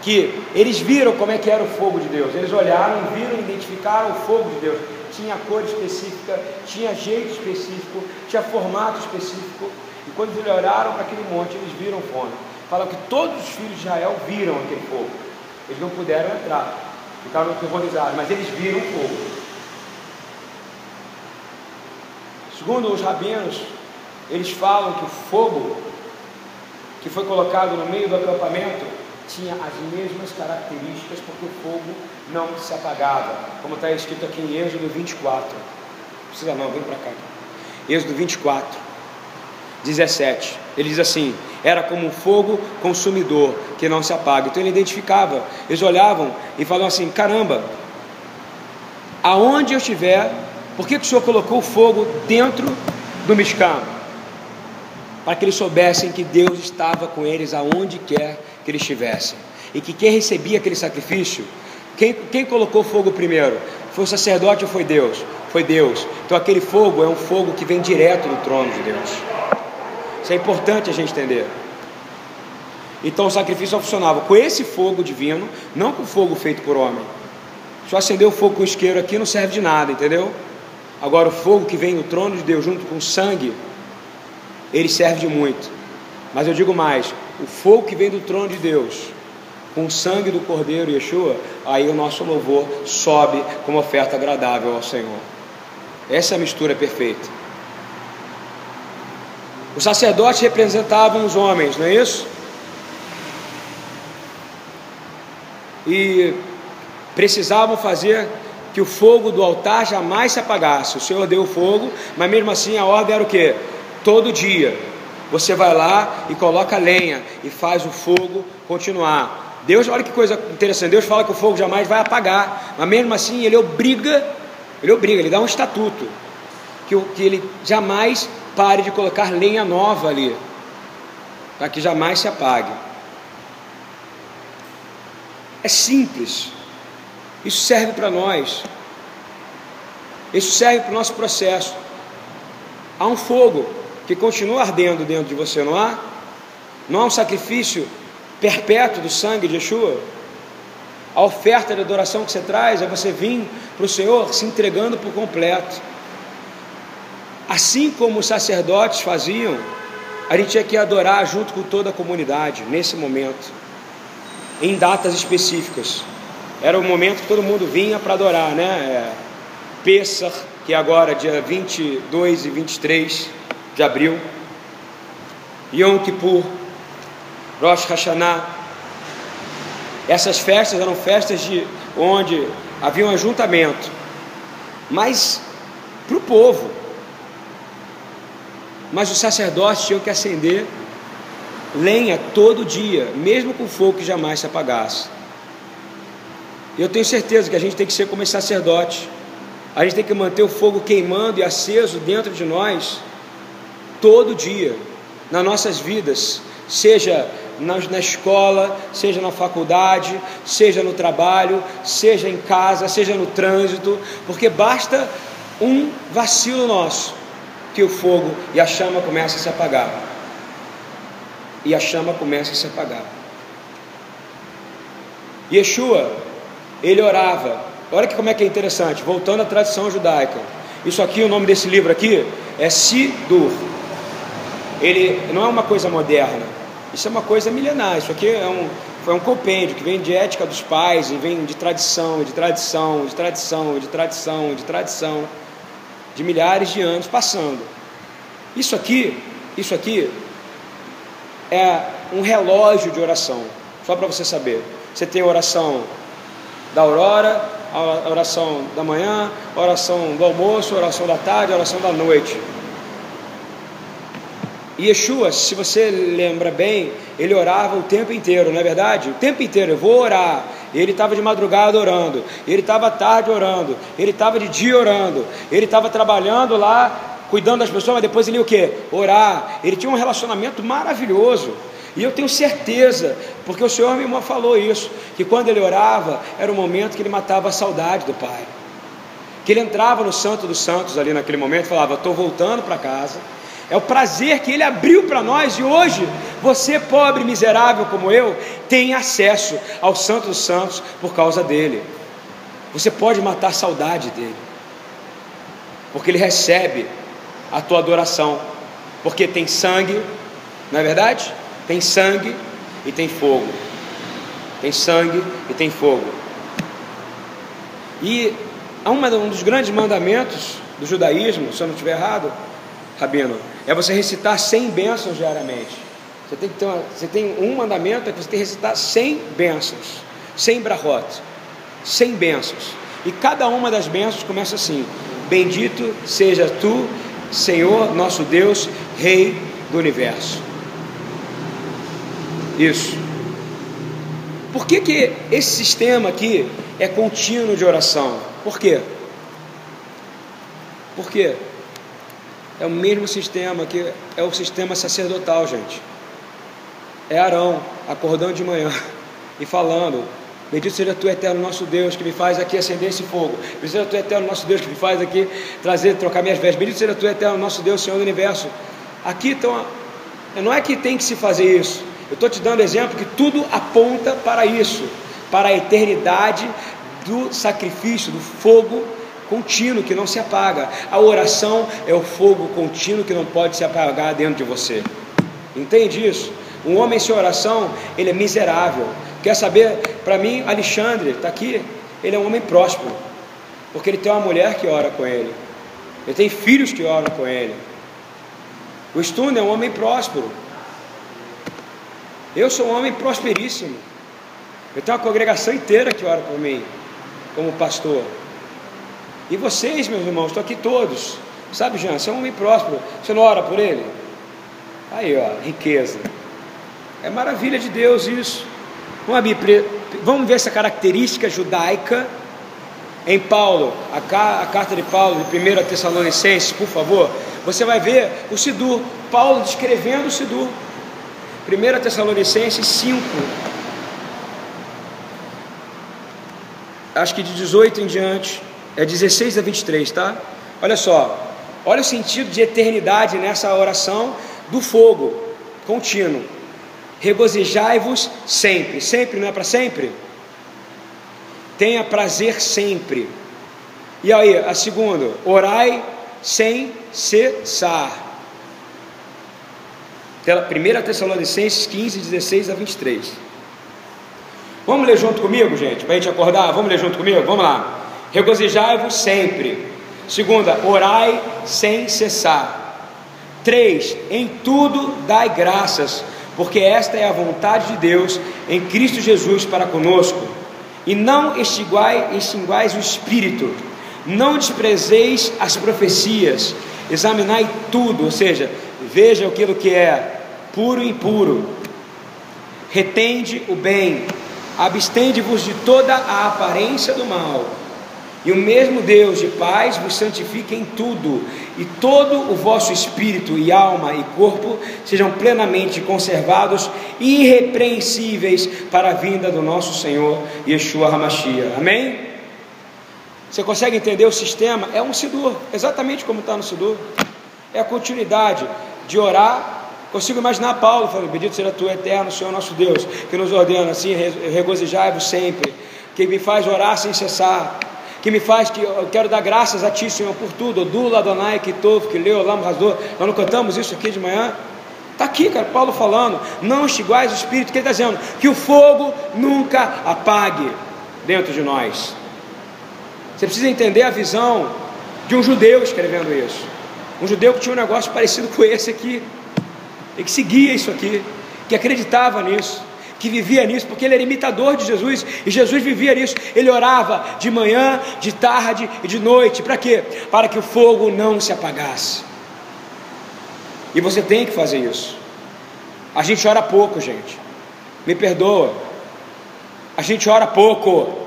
que eles viram como é que era o fogo de Deus. Eles olharam, viram, identificaram o fogo de Deus. Tinha cor específica, tinha jeito específico, tinha formato específico. E quando eles olharam para aquele monte, eles viram fome. Fala que todos os filhos de Israel viram aquele fogo. Eles não puderam entrar, ficaram aterrorizados, mas eles viram o fogo. Segundo os rabinos, eles falam que o fogo que foi colocado no meio do acampamento tinha as mesmas características, porque o fogo não se apagava, como está escrito aqui em Êxodo 24. Não precisa não, vem para cá. Êxodo 24, 17. Ele diz assim: era como um fogo consumidor que não se apaga. Então ele identificava, eles olhavam e falavam assim: caramba, aonde eu estiver, por que, que o Senhor colocou o fogo dentro do Mishkan? Para que eles soubessem que Deus estava com eles aonde quer que eles estivessem. E que quem recebia aquele sacrifício, quem, quem colocou fogo primeiro? Foi o sacerdote ou foi Deus? Foi Deus. Então aquele fogo é um fogo que vem direto do trono de Deus. Isso é importante a gente entender. Então o sacrifício funcionava com esse fogo divino, não com fogo feito por homem. Só acender o fogo com isqueiro aqui não serve de nada, entendeu? Agora o fogo que vem do trono de Deus junto com o sangue, ele serve de muito. Mas eu digo mais, o fogo que vem do trono de Deus, com o sangue do Cordeiro Yeshua, aí o nosso louvor sobe como oferta agradável ao Senhor. Essa é a mistura perfeita. Os sacerdotes representavam os homens, não é isso? E precisavam fazer que o fogo do altar jamais se apagasse. O Senhor deu o fogo, mas mesmo assim a ordem era o que? Todo dia. Você vai lá e coloca lenha e faz o fogo continuar. Deus, olha que coisa interessante. Deus fala que o fogo jamais vai apagar, mas mesmo assim ele obriga, ele obriga, ele dá um estatuto que, que ele jamais pare de colocar lenha nova ali, para que jamais se apague. É simples. Isso serve para nós. Isso serve para o nosso processo. Há um fogo que continua ardendo dentro de você, não há? Não há um sacrifício perpétuo do sangue de Yeshua? A oferta de adoração que você traz é você vir para o Senhor se entregando por completo. Assim como os sacerdotes faziam, a gente tinha que adorar junto com toda a comunidade, nesse momento, em datas específicas. Era o momento que todo mundo vinha para adorar, né? É, Pessah, que é agora dia 22 e 23 de abril, Yom Kippur, Rosh Hashanah. Essas festas eram festas de onde havia um ajuntamento, mas para o povo, mas os sacerdotes tinham que acender lenha todo dia, mesmo com fogo que jamais se apagasse. Eu tenho certeza que a gente tem que ser como esse sacerdote. A gente tem que manter o fogo queimando e aceso dentro de nós todo dia, nas nossas vidas, seja na, escola, seja na faculdade, seja no trabalho, seja em casa, seja no trânsito, porque basta um vacilo nosso que o fogo e a chama começa a se apagar. E a chama começa a se apagar. Yeshua, ele orava. Olha que como é que é interessante, voltando à tradição judaica. Isso aqui, o nome desse livro aqui é Sidur. Ele não é uma coisa moderna. Isso é uma coisa milenar. Isso aqui é um, foi um compêndio que vem de ética dos pais e vem de tradição, de tradição, de tradição, de tradição, de tradição, de milhares de anos passando. Isso aqui, isso aqui é um relógio de oração. Só para você saber. Você tem a oração da aurora, a oração da manhã, a oração do almoço, a oração da tarde, a oração da noite. E Yeshua, se você lembra bem, ele orava o tempo inteiro, não é verdade? O tempo inteiro, eu vou orar. Ele estava de madrugada orando, ele estava tarde orando, ele estava de dia orando, ele estava trabalhando lá, cuidando das pessoas, mas depois ele ia o quê? Orar. Ele tinha um relacionamento maravilhoso. E eu tenho certeza, porque o Senhor me falou isso, que quando ele orava, era o momento que ele matava a saudade do Pai. Que ele entrava no Santo dos Santos ali naquele momento e falava: Estou voltando para casa. É o prazer que ele abriu para nós e hoje você, pobre miserável como eu, tem acesso ao Santo dos Santos por causa dele. Você pode matar a saudade dele, porque ele recebe a tua adoração, porque tem sangue, não é verdade? Tem sangue e tem fogo. Tem sangue e tem fogo. E um dos grandes mandamentos do judaísmo, se eu não estiver errado, Rabino, é você recitar 100 bênçãos diariamente. Você tem, que ter uma, você tem um mandamento, é que você tem que recitar 100 bênçãos, 100 brahot, 100 bênçãos. E cada uma das bênçãos começa assim: Bendito seja tu, Senhor nosso Deus, Rei do universo. Isso. Por que, que esse sistema aqui é contínuo de oração? Por quê? Por quê? É o mesmo sistema que é o sistema sacerdotal, gente. É Arão acordando de manhã [laughs] e falando: Bendito seja tu, eterno nosso Deus, que me faz aqui acender esse fogo. Bendito seja tu, eterno nosso Deus, que me faz aqui trazer, trocar minhas vestes. Bendito seja tu, eterno nosso Deus, Senhor do universo. Aqui então, não é que tem que se fazer isso. Eu estou te dando exemplo que tudo aponta para isso, para a eternidade do sacrifício, do fogo contínuo que não se apaga. A oração é o fogo contínuo que não pode se apagar dentro de você. Entende isso? Um homem sem oração, ele é miserável. Quer saber? Para mim, Alexandre está aqui. Ele é um homem próspero, porque ele tem uma mulher que ora com ele. Ele tem filhos que oram com ele. O Stone é um homem próspero. Eu sou um homem prosperíssimo. Eu tenho uma congregação inteira que ora por mim, como pastor. E vocês, meus irmãos, estão aqui todos. Sabe, Jean, você é um homem próspero. Você não ora por ele? Aí, ó, riqueza. É maravilha de Deus isso. Vamos, ver essa característica judaica em Paulo, a, a carta de Paulo, de 1 Tessalonicenses, por favor. Você vai ver o Sidur, Paulo descrevendo o Sidur. 1 Tessalonicenses 5. Acho que de 18 em diante. É 16 a 23, tá? Olha só. Olha o sentido de eternidade nessa oração do fogo contínuo. Regozijai-vos sempre. Sempre não é para sempre? Tenha prazer sempre. E aí, a segunda, orai sem cessar. 1 Tessalonicenses 15, 16 a 23. Vamos ler junto comigo, gente, para a gente acordar? Vamos ler junto comigo? Vamos lá. Regozijai-vos sempre. Segunda, orai sem cessar. Três, em tudo dai graças, porque esta é a vontade de Deus em Cristo Jesus para conosco. E não extinguais, extinguais o espírito, não desprezeis as profecias, examinai tudo, ou seja, veja aquilo que é puro e impuro, retende o bem, abstende-vos de toda a aparência do mal e o mesmo Deus de paz vos santifique em tudo, e todo o vosso espírito e alma e corpo sejam plenamente conservados, irrepreensíveis para a vinda do nosso Senhor Yeshua Hamashia. Amém? Você consegue entender o sistema? É um Sidur, exatamente como está no Sidur. É a continuidade de orar. Consigo imaginar Paulo falando: Bendito seja tu, eterno Senhor nosso Deus, que nos ordena assim, regozijai-vos sempre, que me faz orar sem cessar, que me faz que eu quero dar graças a Ti, Senhor, por tudo. Dula, Adonai, Kitov, que leu, Lam, Razor. Nós não cantamos isso aqui de manhã? Está aqui, cara, Paulo falando, não extiguais o Espírito, que ele está dizendo, que o fogo nunca apague dentro de nós. Você precisa entender a visão de um judeu escrevendo isso. Um judeu que tinha um negócio parecido com esse aqui, e que seguia isso aqui, que acreditava nisso, que vivia nisso, porque ele era imitador de Jesus, e Jesus vivia nisso. Ele orava de manhã, de tarde e de noite. Para quê? Para que o fogo não se apagasse. E você tem que fazer isso. A gente ora pouco, gente. Me perdoa. A gente ora pouco.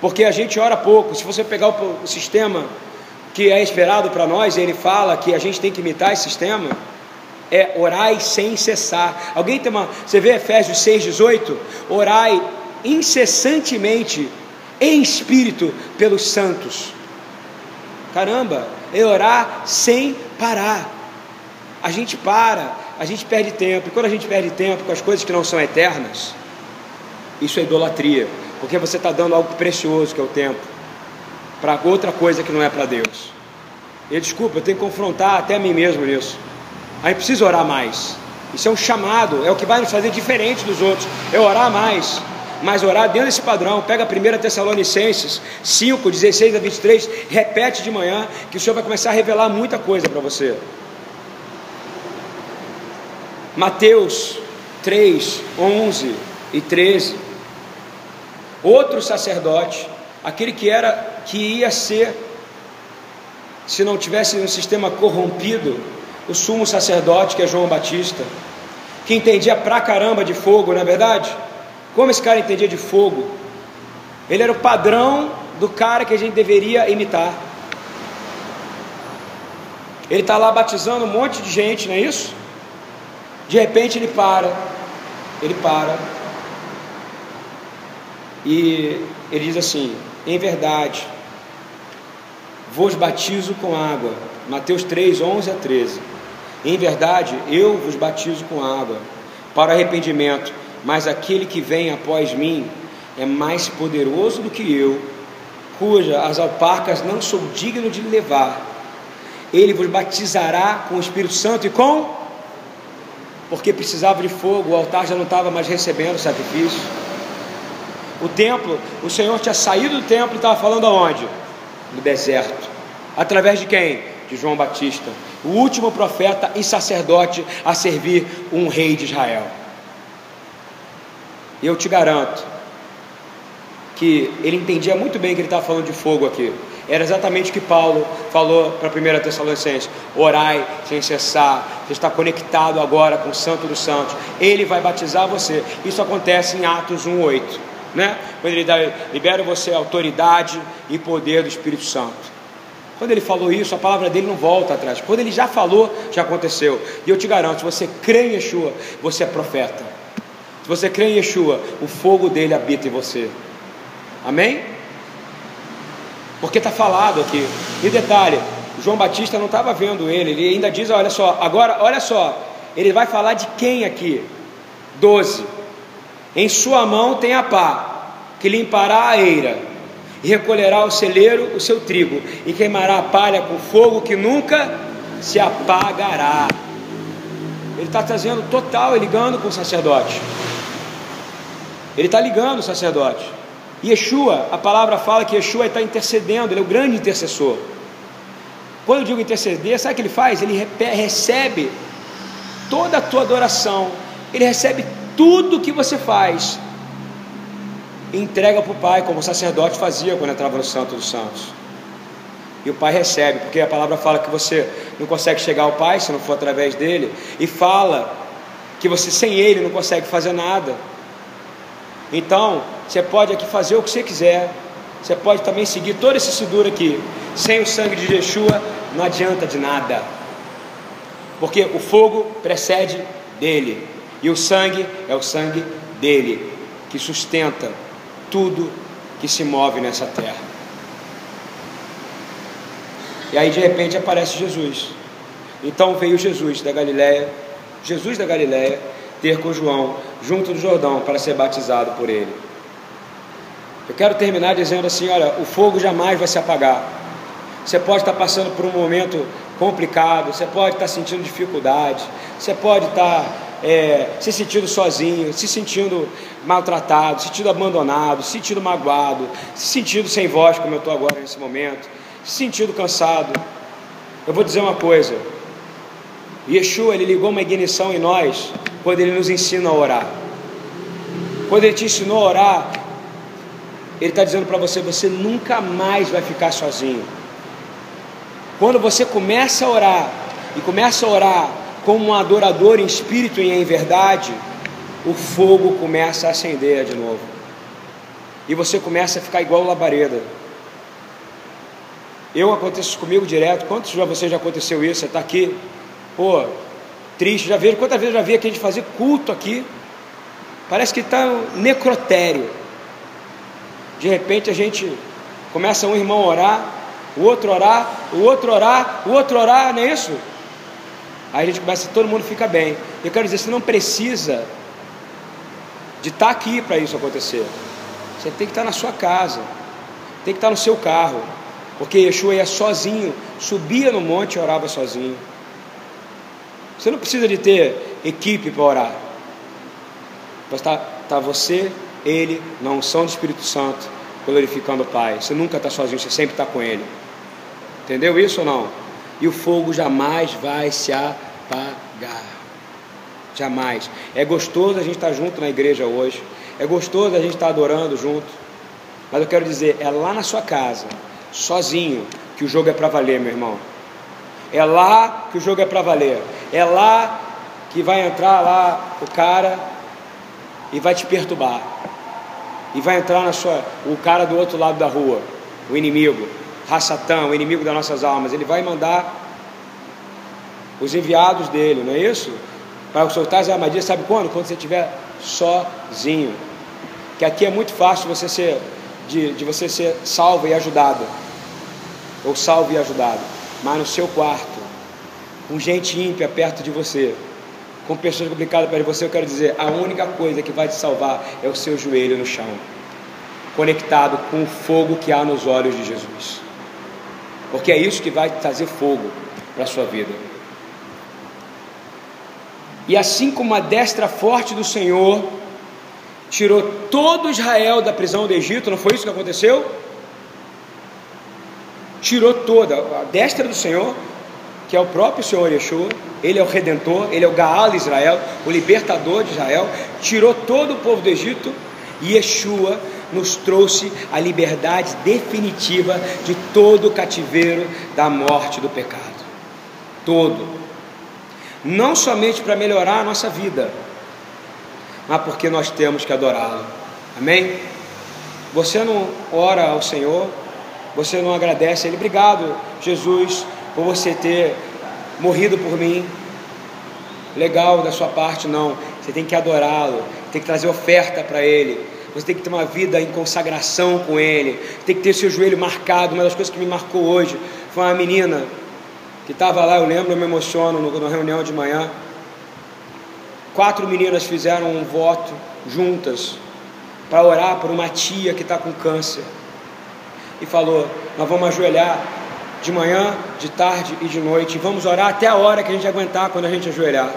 Porque a gente ora pouco. Se você pegar o sistema que é esperado para nós, ele fala que a gente tem que imitar esse sistema, é orai sem cessar. Alguém tem uma. Você vê Efésios 6,18? Orai incessantemente em espírito pelos santos. Caramba, é orar sem parar. A gente para, a gente perde tempo, e quando a gente perde tempo com as coisas que não são eternas, isso é idolatria, porque você está dando algo precioso que é o tempo, para outra coisa que não é para Deus. E desculpa, eu tenho que confrontar até a mim mesmo nisso. A gente precisa orar mais. Isso é um chamado, é o que vai nos fazer diferente dos outros, é orar mais mas orar dentro desse padrão. Pega a 1 Tessalonicenses 5, 16 a 23, repete de manhã, que o Senhor vai começar a revelar muita coisa para você. Mateus 3, 11 e 13. Outro sacerdote, aquele que era, que ia ser, se não tivesse um sistema corrompido, o sumo sacerdote, que é João Batista, que entendia pra caramba de fogo, não é verdade? Como esse cara entendia de fogo? Ele era o padrão do cara que a gente deveria imitar. Ele está lá batizando um monte de gente, não é isso? De repente ele para, ele para, e ele diz assim: em verdade, vos batizo com água. Mateus 3, 11 a 13. Em verdade, eu vos batizo com água para arrependimento mas aquele que vem após mim é mais poderoso do que eu, cuja as alparcas não sou digno de levar. Ele vos batizará com o Espírito Santo e com porque precisava de fogo, o altar já não estava mais recebendo sacrifício. O templo, o Senhor tinha saído do templo e estava falando aonde? No deserto. Através de quem? De João Batista, o último profeta e sacerdote a servir um rei de Israel. E eu te garanto que ele entendia muito bem que ele estava falando de fogo aqui. Era exatamente o que Paulo falou para a primeira Tessalonicense: orai sem cessar. Você está conectado agora com o Santo dos Santos. Ele vai batizar você. Isso acontece em Atos 1,8. Né? Quando ele libera você autoridade e poder do Espírito Santo. Quando ele falou isso, a palavra dele não volta atrás. Quando ele já falou, já aconteceu. E eu te garanto, se você crê em Yeshua, você é profeta. Se você crê em Yeshua, o fogo dele habita em você. Amém? Porque está falado aqui. E detalhe, João Batista não estava vendo ele, ele ainda diz: olha só, agora, olha só, ele vai falar de quem aqui? Doze. Em sua mão tem a pá, que limpará a eira, e recolherá o celeiro o seu trigo, e queimará a palha com fogo que nunca se apagará. Ele está trazendo total, ligando com o sacerdote. Ele está ligando o sacerdote. Yeshua, a palavra fala que Yeshua está intercedendo, ele é o grande intercessor. Quando eu digo interceder, sabe o que ele faz? Ele recebe toda a tua adoração, ele recebe tudo que você faz entrega para o Pai, como o sacerdote fazia quando entrava no Santo dos Santos. E o Pai recebe, porque a palavra fala que você não consegue chegar ao Pai se não for através dele, e fala que você sem ele não consegue fazer nada. Então, você pode aqui fazer o que você quiser. Você pode também seguir todo esse seguro aqui. Sem o sangue de Yeshua, não adianta de nada. Porque o fogo precede dele. E o sangue é o sangue dele, que sustenta tudo que se move nessa terra. E aí de repente aparece Jesus. Então veio Jesus da Galiléia, Jesus da Galiléia, ter com João junto do Jordão para ser batizado por ele. Eu quero terminar dizendo assim: olha, o fogo jamais vai se apagar. Você pode estar passando por um momento complicado, você pode estar sentindo dificuldade, você pode estar é, se sentindo sozinho, se sentindo maltratado, se sentindo abandonado, se sentindo magoado, se sentindo sem voz, como eu estou agora nesse momento, se sentindo cansado. Eu vou dizer uma coisa: Yeshua ele ligou uma ignição em nós quando ele nos ensina a orar. Quando ele te ensinou a orar, ele está dizendo para você: você nunca mais vai ficar sozinho. Quando você começa a orar e começa a orar como um adorador em espírito e em verdade, o fogo começa a acender de novo. E você começa a ficar igual labareda. Eu acontece comigo direto. Quantos de vocês já aconteceu isso? Você está aqui, pô, triste. Já vejo quantas vezes eu já vi aqui a gente fazer culto aqui. Parece que está um necrotério. De repente a gente começa um irmão orar, o outro orar, o outro orar, o outro orar, não é isso? Aí a gente começa, todo mundo fica bem. Eu quero dizer, você não precisa de estar tá aqui para isso acontecer. Você tem que estar tá na sua casa, tem que estar tá no seu carro, porque Yeshua ia sozinho, subia no monte e orava sozinho. Você não precisa de ter equipe para orar. Está tá você, ele, na unção do Espírito Santo, glorificando o Pai. Você nunca está sozinho, você sempre está com Ele. Entendeu isso ou não? E o fogo jamais vai se apagar. Jamais. É gostoso a gente estar junto na igreja hoje. É gostoso a gente estar adorando junto. Mas eu quero dizer, é lá na sua casa, sozinho, que o jogo é para valer, meu irmão. É lá que o jogo é para valer. É lá que vai entrar lá o cara e vai te perturbar. E vai entrar na sua o cara do outro lado da rua, o inimigo, Rassatã, o inimigo das nossas almas. Ele vai mandar os enviados dele, não é isso? Para soltar as armadilhas, sabe quando? Quando você estiver sozinho. Que aqui é muito fácil você ser de, de você ser salvo e ajudado. Ou salvo e ajudado. Mas no seu quarto, com gente ímpia perto de você, com pessoas complicadas perto de você, eu quero dizer, a única coisa que vai te salvar é o seu joelho no chão, conectado com o fogo que há nos olhos de Jesus. Porque é isso que vai trazer fogo para a sua vida. E assim como a destra forte do Senhor tirou todo Israel da prisão do Egito, não foi isso que aconteceu? Tirou toda, a destra do Senhor, que é o próprio Senhor Yeshua, ele é o redentor, ele é o Gaal Israel, o libertador de Israel, tirou todo o povo do Egito e Yeshua nos trouxe a liberdade definitiva de todo o cativeiro da morte do pecado. Todo não somente para melhorar a nossa vida, mas porque nós temos que adorá-lo. Amém? Você não ora ao Senhor, você não agradece a Ele. Obrigado, Jesus, por você ter morrido por mim. Legal da sua parte, não. Você tem que adorá-lo, tem que trazer oferta para Ele. Você tem que ter uma vida em consagração com Ele. Tem que ter seu joelho marcado. Uma das coisas que me marcou hoje foi uma menina que estava lá, eu lembro, eu me emociono no, na reunião de manhã. Quatro meninas fizeram um voto juntas para orar por uma tia que está com câncer. E falou: Nós vamos ajoelhar de manhã, de tarde e de noite. Vamos orar até a hora que a gente aguentar quando a gente ajoelhar.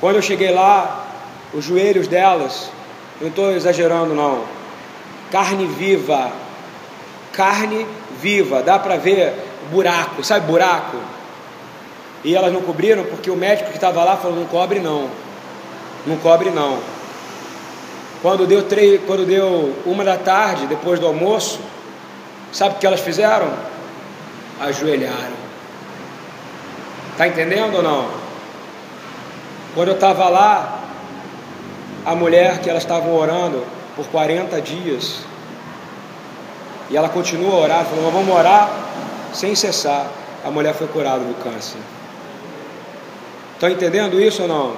Quando eu cheguei lá, os joelhos delas, não estou exagerando não, carne viva, carne viva, dá para ver buraco, sabe buraco? E elas não cobriram porque o médico que estava lá falou: não cobre não, não cobre não. Quando deu, três, quando deu uma da tarde, depois do almoço, sabe o que elas fizeram? Ajoelharam. Está entendendo ou não? Quando eu estava lá, a mulher que elas estavam orando por 40 dias, e ela continua a orar, falou: vamos orar sem cessar, a mulher foi curada do câncer. Estão entendendo isso ou não?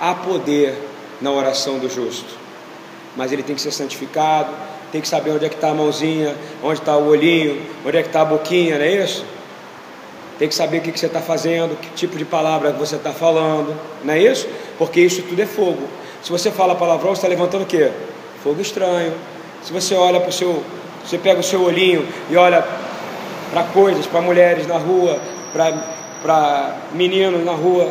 Há poder na oração do justo, mas ele tem que ser santificado, tem que saber onde é que está a mãozinha, onde está o olhinho, onde é que está a boquinha, não é isso? Tem que saber o que, que você está fazendo, que tipo de palavra você está falando, não é isso? Porque isso tudo é fogo. Se você fala palavrão, você está levantando o quê? Fogo estranho. Se você olha para o seu, você pega o seu olhinho e olha para coisas, para mulheres na rua, para meninos na rua,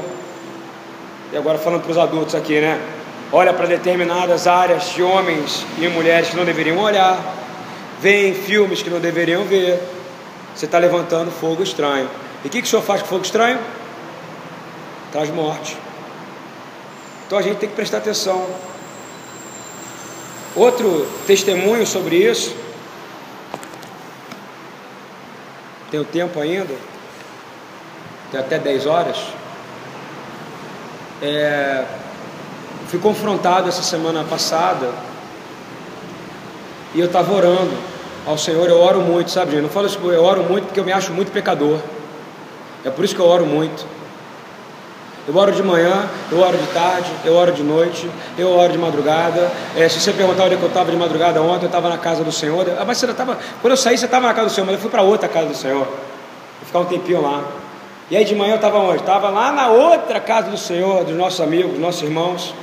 e agora falando para os adultos aqui, né? Olha para determinadas áreas de homens e mulheres que não deveriam olhar, vê em filmes que não deveriam ver. Você está levantando fogo estranho. E o que, que o senhor faz com fogo estranho? Traz morte. Então a gente tem que prestar atenção. Outro testemunho sobre isso. Tem o tempo ainda? Tem até 10 horas. É, fui confrontado essa semana passada e eu estava orando ao Senhor. Eu oro muito, sabe, gente? Não falo isso, eu oro muito porque eu me acho muito pecador. É por isso que eu oro muito. Eu oro de manhã, eu oro de tarde, eu oro de noite, eu oro de madrugada. É, se você perguntar onde é eu estava de madrugada ontem, eu estava na casa do Senhor. Ah, mas você estava. Quando eu saí, você estava na casa do Senhor, mas eu fui para outra casa do Senhor. Vou ficar um tempinho lá. E aí de manhã eu estava onde? Estava lá na outra casa do Senhor, dos nossos amigos, dos nossos irmãos.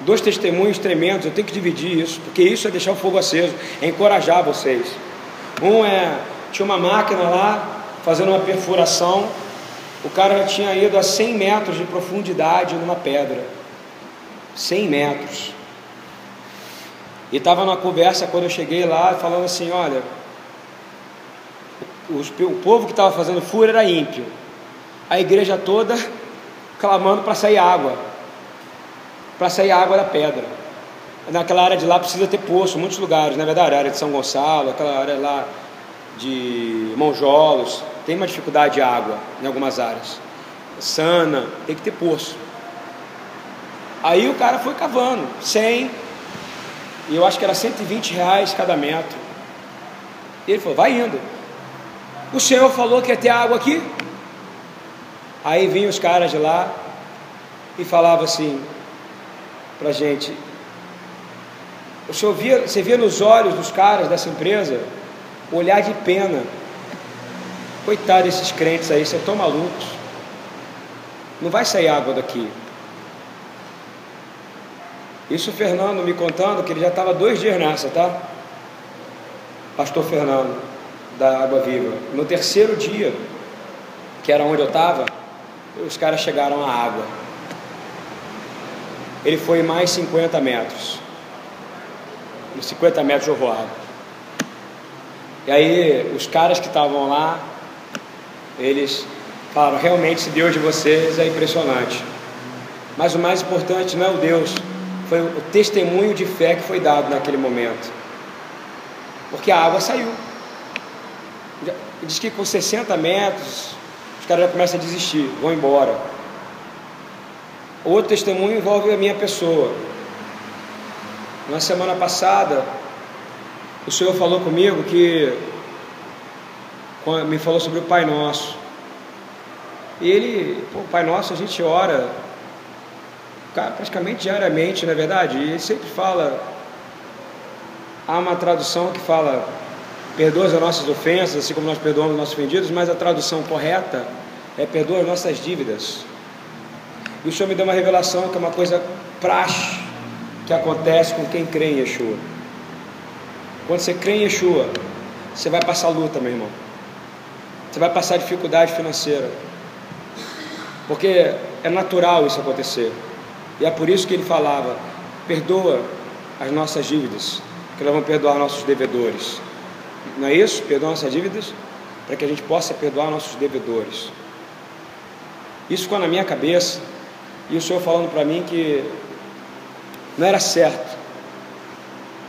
Dois testemunhos tremendos, eu tenho que dividir isso, porque isso é deixar o fogo aceso, é encorajar vocês. Um é, tinha uma máquina lá, fazendo uma perfuração, o cara já tinha ido a 100 metros de profundidade numa pedra. 100 metros. E estava numa conversa quando eu cheguei lá, falando assim: olha, os, o povo que estava fazendo fura era ímpio, a igreja toda clamando para sair água, para sair água da pedra. Naquela área de lá precisa ter poço, muitos lugares, na é verdade, a área de São Gonçalo, aquela área lá de Monjolos, tem uma dificuldade de água em algumas áreas. Sana, tem que ter poço. Aí o cara foi cavando, 100, e eu acho que era 120 reais cada metro. E ele falou, vai indo. O Senhor falou que ia ter água aqui. Aí vinham os caras de lá e falavam assim para gente. O senhor via, você via nos olhos dos caras dessa empresa olhar de pena. Coitado desses crentes aí, vocês estão malucos. Não vai sair água daqui. Isso o Fernando me contando que ele já estava dois dias nessa, tá? Pastor Fernando, da Água Viva. No terceiro dia, que era onde eu estava, os caras chegaram à água. Ele foi mais 50 metros. 50 metros de água. E aí, os caras que estavam lá, eles falaram: realmente, esse Deus de vocês é impressionante. Mas o mais importante não é o Deus, foi o testemunho de fé que foi dado naquele momento. Porque a água saiu. Diz que com 60 metros, os caras já começam a desistir, vão embora. Outro testemunho envolve a minha pessoa. Na semana passada, o Senhor falou comigo que me falou sobre o Pai Nosso. E ele, pô, Pai Nosso a gente ora praticamente diariamente, na é verdade, e ele sempre fala. Há uma tradução que fala: perdoa as nossas ofensas, assim como nós perdoamos os nossos ofendidos, mas a tradução correta é perdoa as nossas dívidas. E o Senhor me deu uma revelação que é uma coisa praxe que acontece com quem crê em Yeshua. Quando você crê em Yeshua, você vai passar luta, meu irmão. Você vai passar dificuldade financeira. Porque é natural isso acontecer. E é por isso que ele falava: perdoa as nossas dívidas, que nós vamos perdoar nossos devedores. Não é isso? Perdoa nossas dívidas, para que a gente possa perdoar nossos devedores. Isso ficou na minha cabeça, e o Senhor falando para mim que não era certo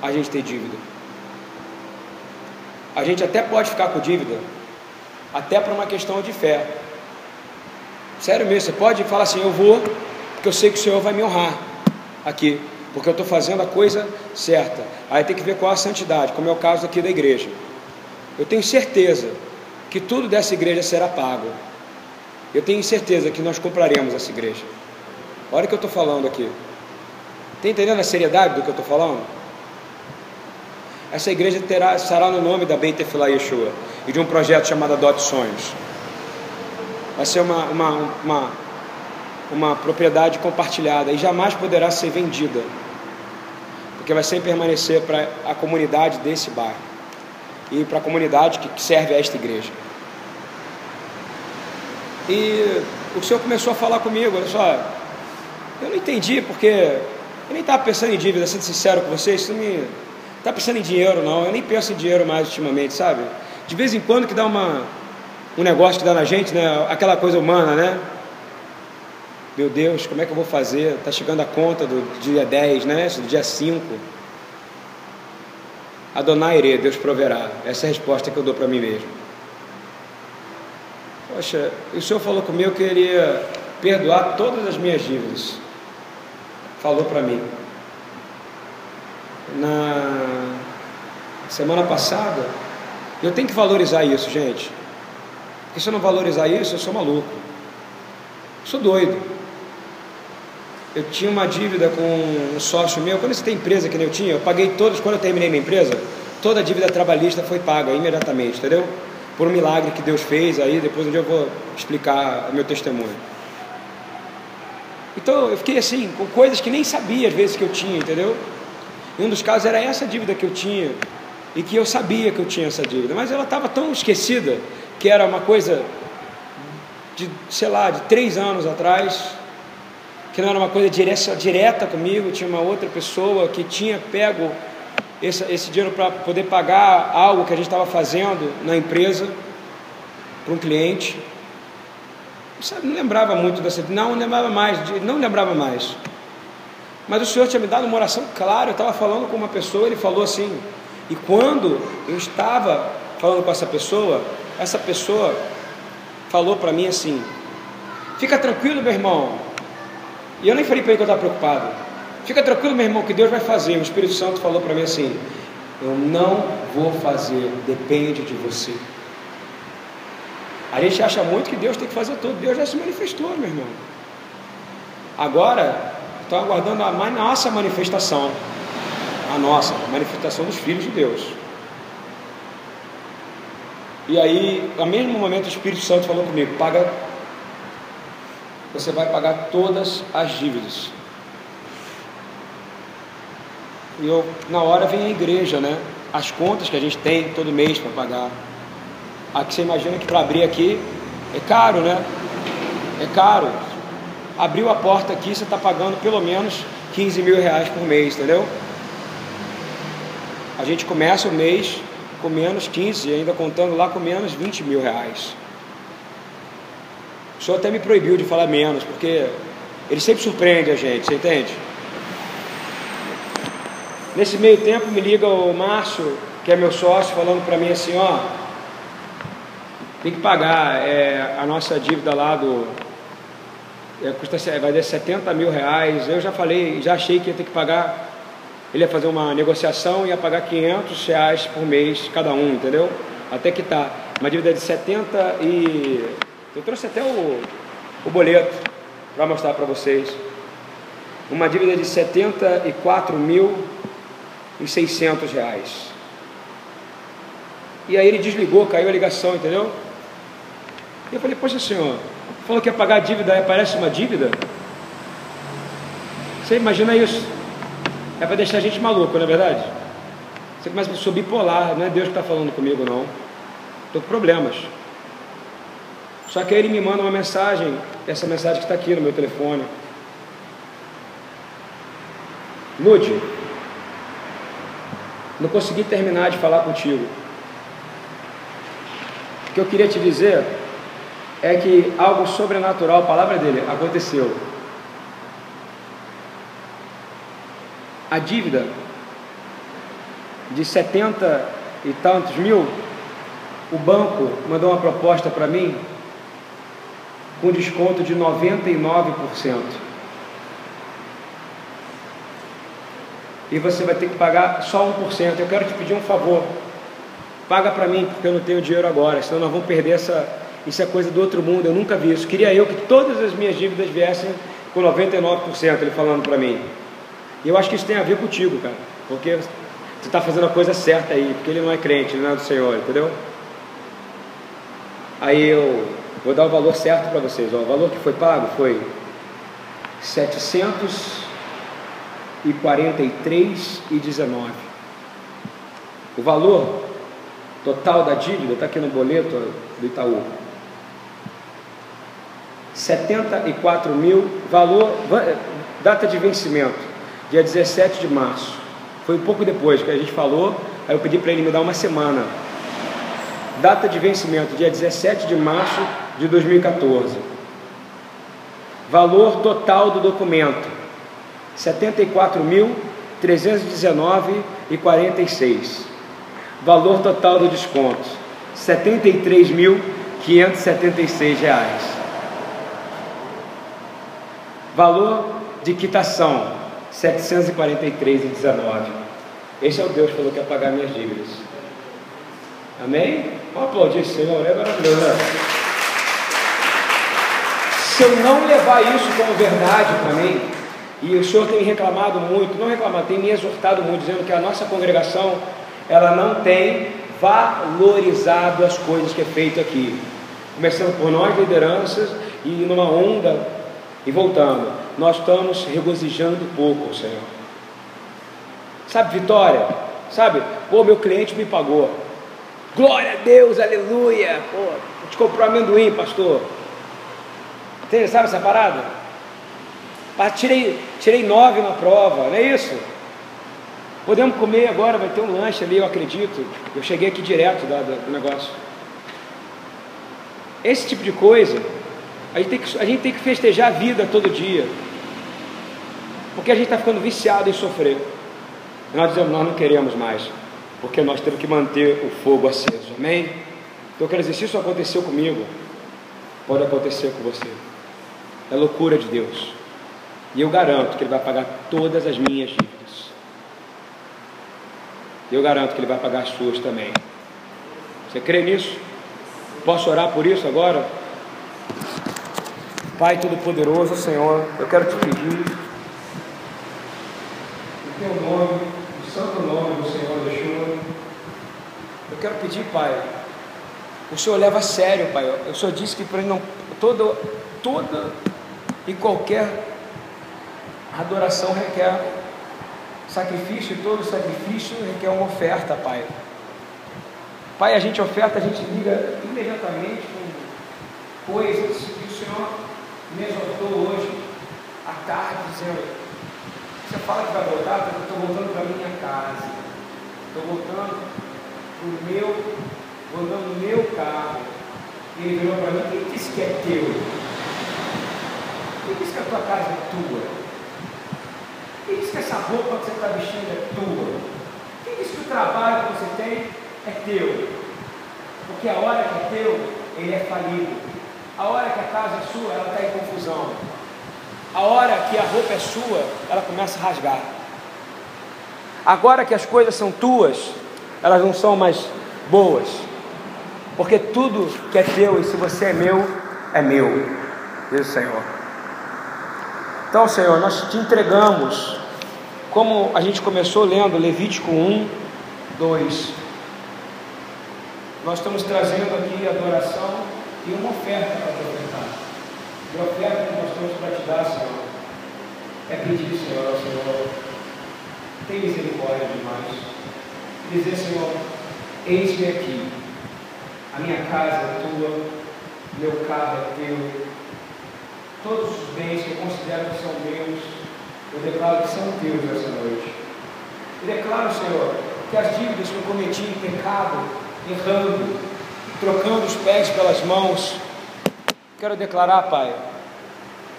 a gente ter dívida. A gente até pode ficar com dívida, até por uma questão de fé. Sério mesmo, você pode falar assim: eu vou, porque eu sei que o Senhor vai me honrar aqui, porque eu estou fazendo a coisa certa. Aí tem que ver qual a santidade, como é o caso aqui da igreja. Eu tenho certeza que tudo dessa igreja será pago. Eu tenho certeza que nós compraremos essa igreja. Olha o que eu estou falando aqui. Está entendendo a seriedade do que eu estou falando? essa igreja terá, estará no nome da Beit Yeshua e de um projeto chamado Adote Sonhos. Vai ser uma, uma, uma, uma propriedade compartilhada e jamais poderá ser vendida, porque vai sempre permanecer para a comunidade desse bairro e para a comunidade que serve a esta igreja. E o Senhor começou a falar comigo, olha só, eu não entendi porque eu nem estava pensando em dívida, sendo sincero com vocês, não me está pensando em dinheiro não, eu nem penso em dinheiro mais ultimamente, sabe? De vez em quando que dá uma, um negócio que dá na gente, né? Aquela coisa humana, né? Meu Deus, como é que eu vou fazer? Está chegando a conta do dia 10, né? Do dia 5. Adonai Deus proverá. Essa é a resposta que eu dou para mim mesmo. Poxa, o Senhor falou comigo que ele ia perdoar todas as minhas dívidas. Falou para mim. Na semana passada, eu tenho que valorizar isso, gente. Porque se eu não valorizar isso, eu sou maluco. Eu sou doido. Eu tinha uma dívida com um sócio meu. Quando você tem empresa que nem eu tinha, eu paguei todos. Quando eu terminei minha empresa, toda a dívida trabalhista foi paga imediatamente, entendeu? por um milagre que Deus fez, aí depois um dia eu vou explicar o meu testemunho. Então eu fiquei assim, com coisas que nem sabia às vezes que eu tinha, entendeu? E um dos casos era essa dívida que eu tinha, e que eu sabia que eu tinha essa dívida, mas ela estava tão esquecida, que era uma coisa de, sei lá, de três anos atrás, que não era uma coisa direta, direta comigo, tinha uma outra pessoa que tinha pego esse, esse dinheiro para poder pagar algo que a gente estava fazendo na empresa para um cliente. Não lembrava muito dessa, não lembrava mais, não lembrava mais. Mas o Senhor tinha me dado uma oração clara. Eu estava falando com uma pessoa, ele falou assim. E quando eu estava falando com essa pessoa, essa pessoa falou para mim assim: Fica tranquilo, meu irmão. E eu nem falei para ele que eu estava preocupado. Fica tranquilo, meu irmão, que Deus vai fazer. O Espírito Santo falou para mim assim: Eu não vou fazer, depende de você. A gente acha muito que Deus tem que fazer tudo. Deus já se manifestou, meu irmão. Agora, estou aguardando a nossa manifestação. A nossa, a manifestação dos filhos de Deus. E aí, ao mesmo momento, o Espírito Santo falou comigo: paga, você vai pagar todas as dívidas. E eu, na hora vem a igreja, né? As contas que a gente tem todo mês para pagar. Aqui você imagina que para abrir aqui é caro, né? É caro. Abriu a porta aqui, você está pagando pelo menos 15 mil reais por mês, entendeu? A gente começa o mês com menos 15 e ainda contando lá com menos 20 mil reais. O senhor até me proibiu de falar menos, porque ele sempre surpreende a gente, você entende? Nesse meio tempo me liga o Márcio, que é meu sócio, falando para mim assim, ó, tem que pagar é, a nossa dívida lá do. É, custa, vai dar 70 mil reais. Eu já falei, já achei que ia ter que pagar. Ele ia fazer uma negociação e ia pagar 500 reais por mês cada um, entendeu? Até que tá. Uma dívida de 70 e. Eu trouxe até o, o boleto para mostrar para vocês. Uma dívida de 74 mil e 600 reais. E aí ele desligou, caiu a ligação, entendeu? E eu falei, poxa senhor, falou que ia pagar a dívida, aí aparece uma dívida? Você imagina isso? É para deixar a gente maluco, não é verdade? Você começa a ser bipolar, não é Deus que está falando comigo, não. Estou com problemas. Só que aí ele me manda uma mensagem, essa mensagem que está aqui no meu telefone. Lude, não consegui terminar de falar contigo. O que eu queria te dizer é que algo sobrenatural, a palavra dele, aconteceu. A dívida de 70 e tantos mil, o banco mandou uma proposta para mim com desconto de 99% e você vai ter que pagar só 1%. Eu quero te pedir um favor. Paga para mim, porque eu não tenho dinheiro agora, senão nós vamos perder essa. Isso é coisa do outro mundo, eu nunca vi isso. Queria eu que todas as minhas dívidas viessem com 99%, ele falando para mim. E eu acho que isso tem a ver contigo, cara, porque você está fazendo a coisa certa aí, porque ele não é crente, ele não é do Senhor, entendeu? Aí eu vou dar o valor certo para vocês. Ó, o valor que foi pago foi 743,19. O valor total da dívida está aqui no boleto do Itaú. 74 mil, valor, data de vencimento, dia 17 de março. Foi um pouco depois que a gente falou, aí eu pedi para ele me dar uma semana. Data de vencimento, dia 17 de março de 2014. Valor total do documento: 74.319,46. Valor total do desconto: 73.576 reais. Valor de quitação: 743,19. Esse é o Deus que falou que ia pagar minhas dívidas. Amém? Vamos aplaudir Senhor, é maravilhoso. Né? Se eu não levar isso como verdade para mim, e o Senhor tem reclamado muito, não reclamado, tem me exortado muito, dizendo que a nossa congregação, ela não tem valorizado as coisas que é feito aqui. Começando por nós, lideranças, e numa onda, e voltando, nós estamos regozijando pouco, Senhor. Sabe, Vitória? Sabe? Pô, meu cliente me pagou. Glória a Deus, aleluia. Pô, te comprou amendoim, pastor. Entende, sabe essa parada? Ah, tirei, tirei nove na prova, não é isso? Podemos comer agora, vai ter um lanche ali, eu acredito. Eu cheguei aqui direto do, do negócio. Esse tipo de coisa, a gente, tem que, a gente tem que festejar a vida todo dia. Porque a gente está ficando viciado em sofrer. E nós dizemos, nós não queremos mais. Porque nós temos que manter o fogo aceso. Amém? Então eu quero dizer, se isso aconteceu comigo, pode acontecer com você. É loucura de Deus. E eu garanto que Ele vai pagar todas as minhas dívidas. E eu garanto que Ele vai pagar as suas também. Você crê nisso? Posso orar por isso agora? Pai Todo-Poderoso, Senhor, eu quero te pedir, em teu nome, o santo nome do Senhor Yeshua, pedir, Pai, o Senhor leva a sério, Pai. O Senhor disse que para não toda, toda e qualquer adoração requer sacrifício, e todo sacrifício requer uma oferta, Pai. Pai, a gente oferta, a gente liga imediatamente com coisas que o Senhor me exortou hoje à tarde, dizendo: Você fala que vai voltar, eu estou voltando para minha casa, estou voltando o meu, voltando no meu carro. Ele virou para mim: Quem disse que é teu? Quem diz que a tua casa é tua? Quem diz que essa roupa que você está vestindo é tua? Quem diz que o trabalho que você tem é teu? Porque a hora que é teu, ele é falido. A hora que a casa é sua, ela está em confusão. A hora que a roupa é sua, ela começa a rasgar. Agora que as coisas são tuas, elas não são mais boas. Porque tudo que é teu, e se você é meu, é meu. Diz o Senhor. Então, Senhor, nós te entregamos, como a gente começou lendo Levítico 1, 2. Nós estamos trazendo aqui adoração e uma oferta para te ofertar. E a oferta que nós temos para te dar, Senhor, é pedir, Senhor, Senhor, tem misericórdia demais. Dizer, Senhor, eis-me aqui, a minha casa é tua, meu carro é teu, todos os bens que eu considero que são meus, eu declaro que são teus essa noite. Eu declaro, Senhor, que as dívidas que eu cometi em pecado, errando, trocando os pés pelas mãos, quero declarar, Pai,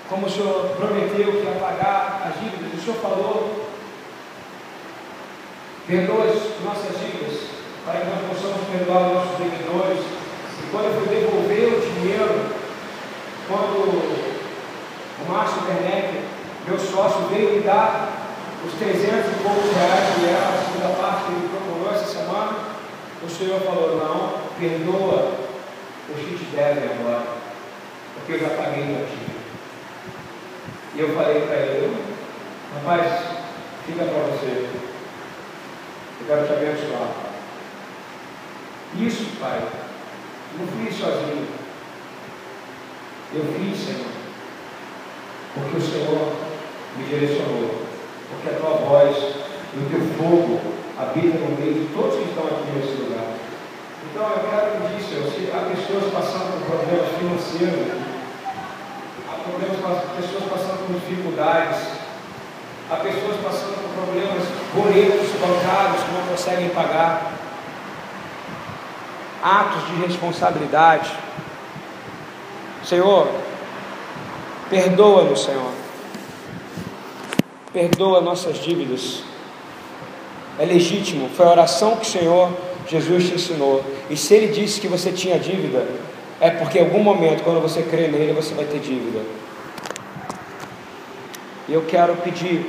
como o Senhor prometeu que ia pagar as dívidas, o Senhor falou, perdoa as nossas dívidas, para que nós possamos perdoar os nossos devedores. E quando eu fui devolver o dinheiro, quando o Márcio Werneck, meu sócio, veio me dar os 300 e poucos reais que era a segunda parte que ele procurou essa semana. O Senhor falou: Não, perdoa o que te devem agora, porque eu já paguei para ti. E eu falei para ele: Rapaz, fica para você. Eu quero te abençoar. Isso, Pai, não fui sozinho. Eu fiz, Senhor, porque o Senhor me direcionou, porque a tua voz e o teu fogo habita no meio de todos que estão aqui nesse lugar. Então eu quero pedir, Senhor, se há pessoas passando por problemas financeiros, há problemas, pessoas passando por dificuldades, há pessoas passando por problemas, boletos bancários que não conseguem pagar, atos de responsabilidade. Senhor, perdoa-nos, Senhor. Perdoa nossas dívidas. É legítimo, foi a oração que o Senhor Jesus te ensinou. E se ele disse que você tinha dívida, é porque em algum momento, quando você crê nele, você vai ter dívida. E eu quero pedir,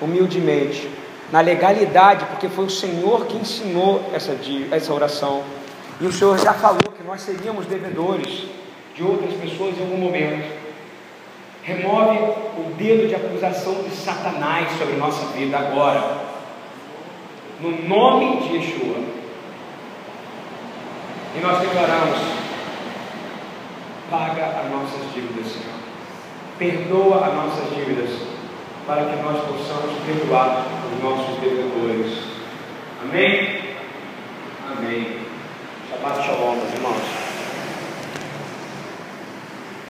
humildemente, na legalidade, porque foi o Senhor que ensinou essa, essa oração. E o Senhor já falou que nós seríamos devedores de outras pessoas em algum momento. Remove o dedo de acusação de Satanás sobre nossa vida agora. No nome de Yeshua. E nós declaramos: paga as nossas dívidas, Senhor. Perdoa as nossas dívidas, para que nós possamos perdoar os nossos devedores. Amém? Amém. Shabbat Shalom.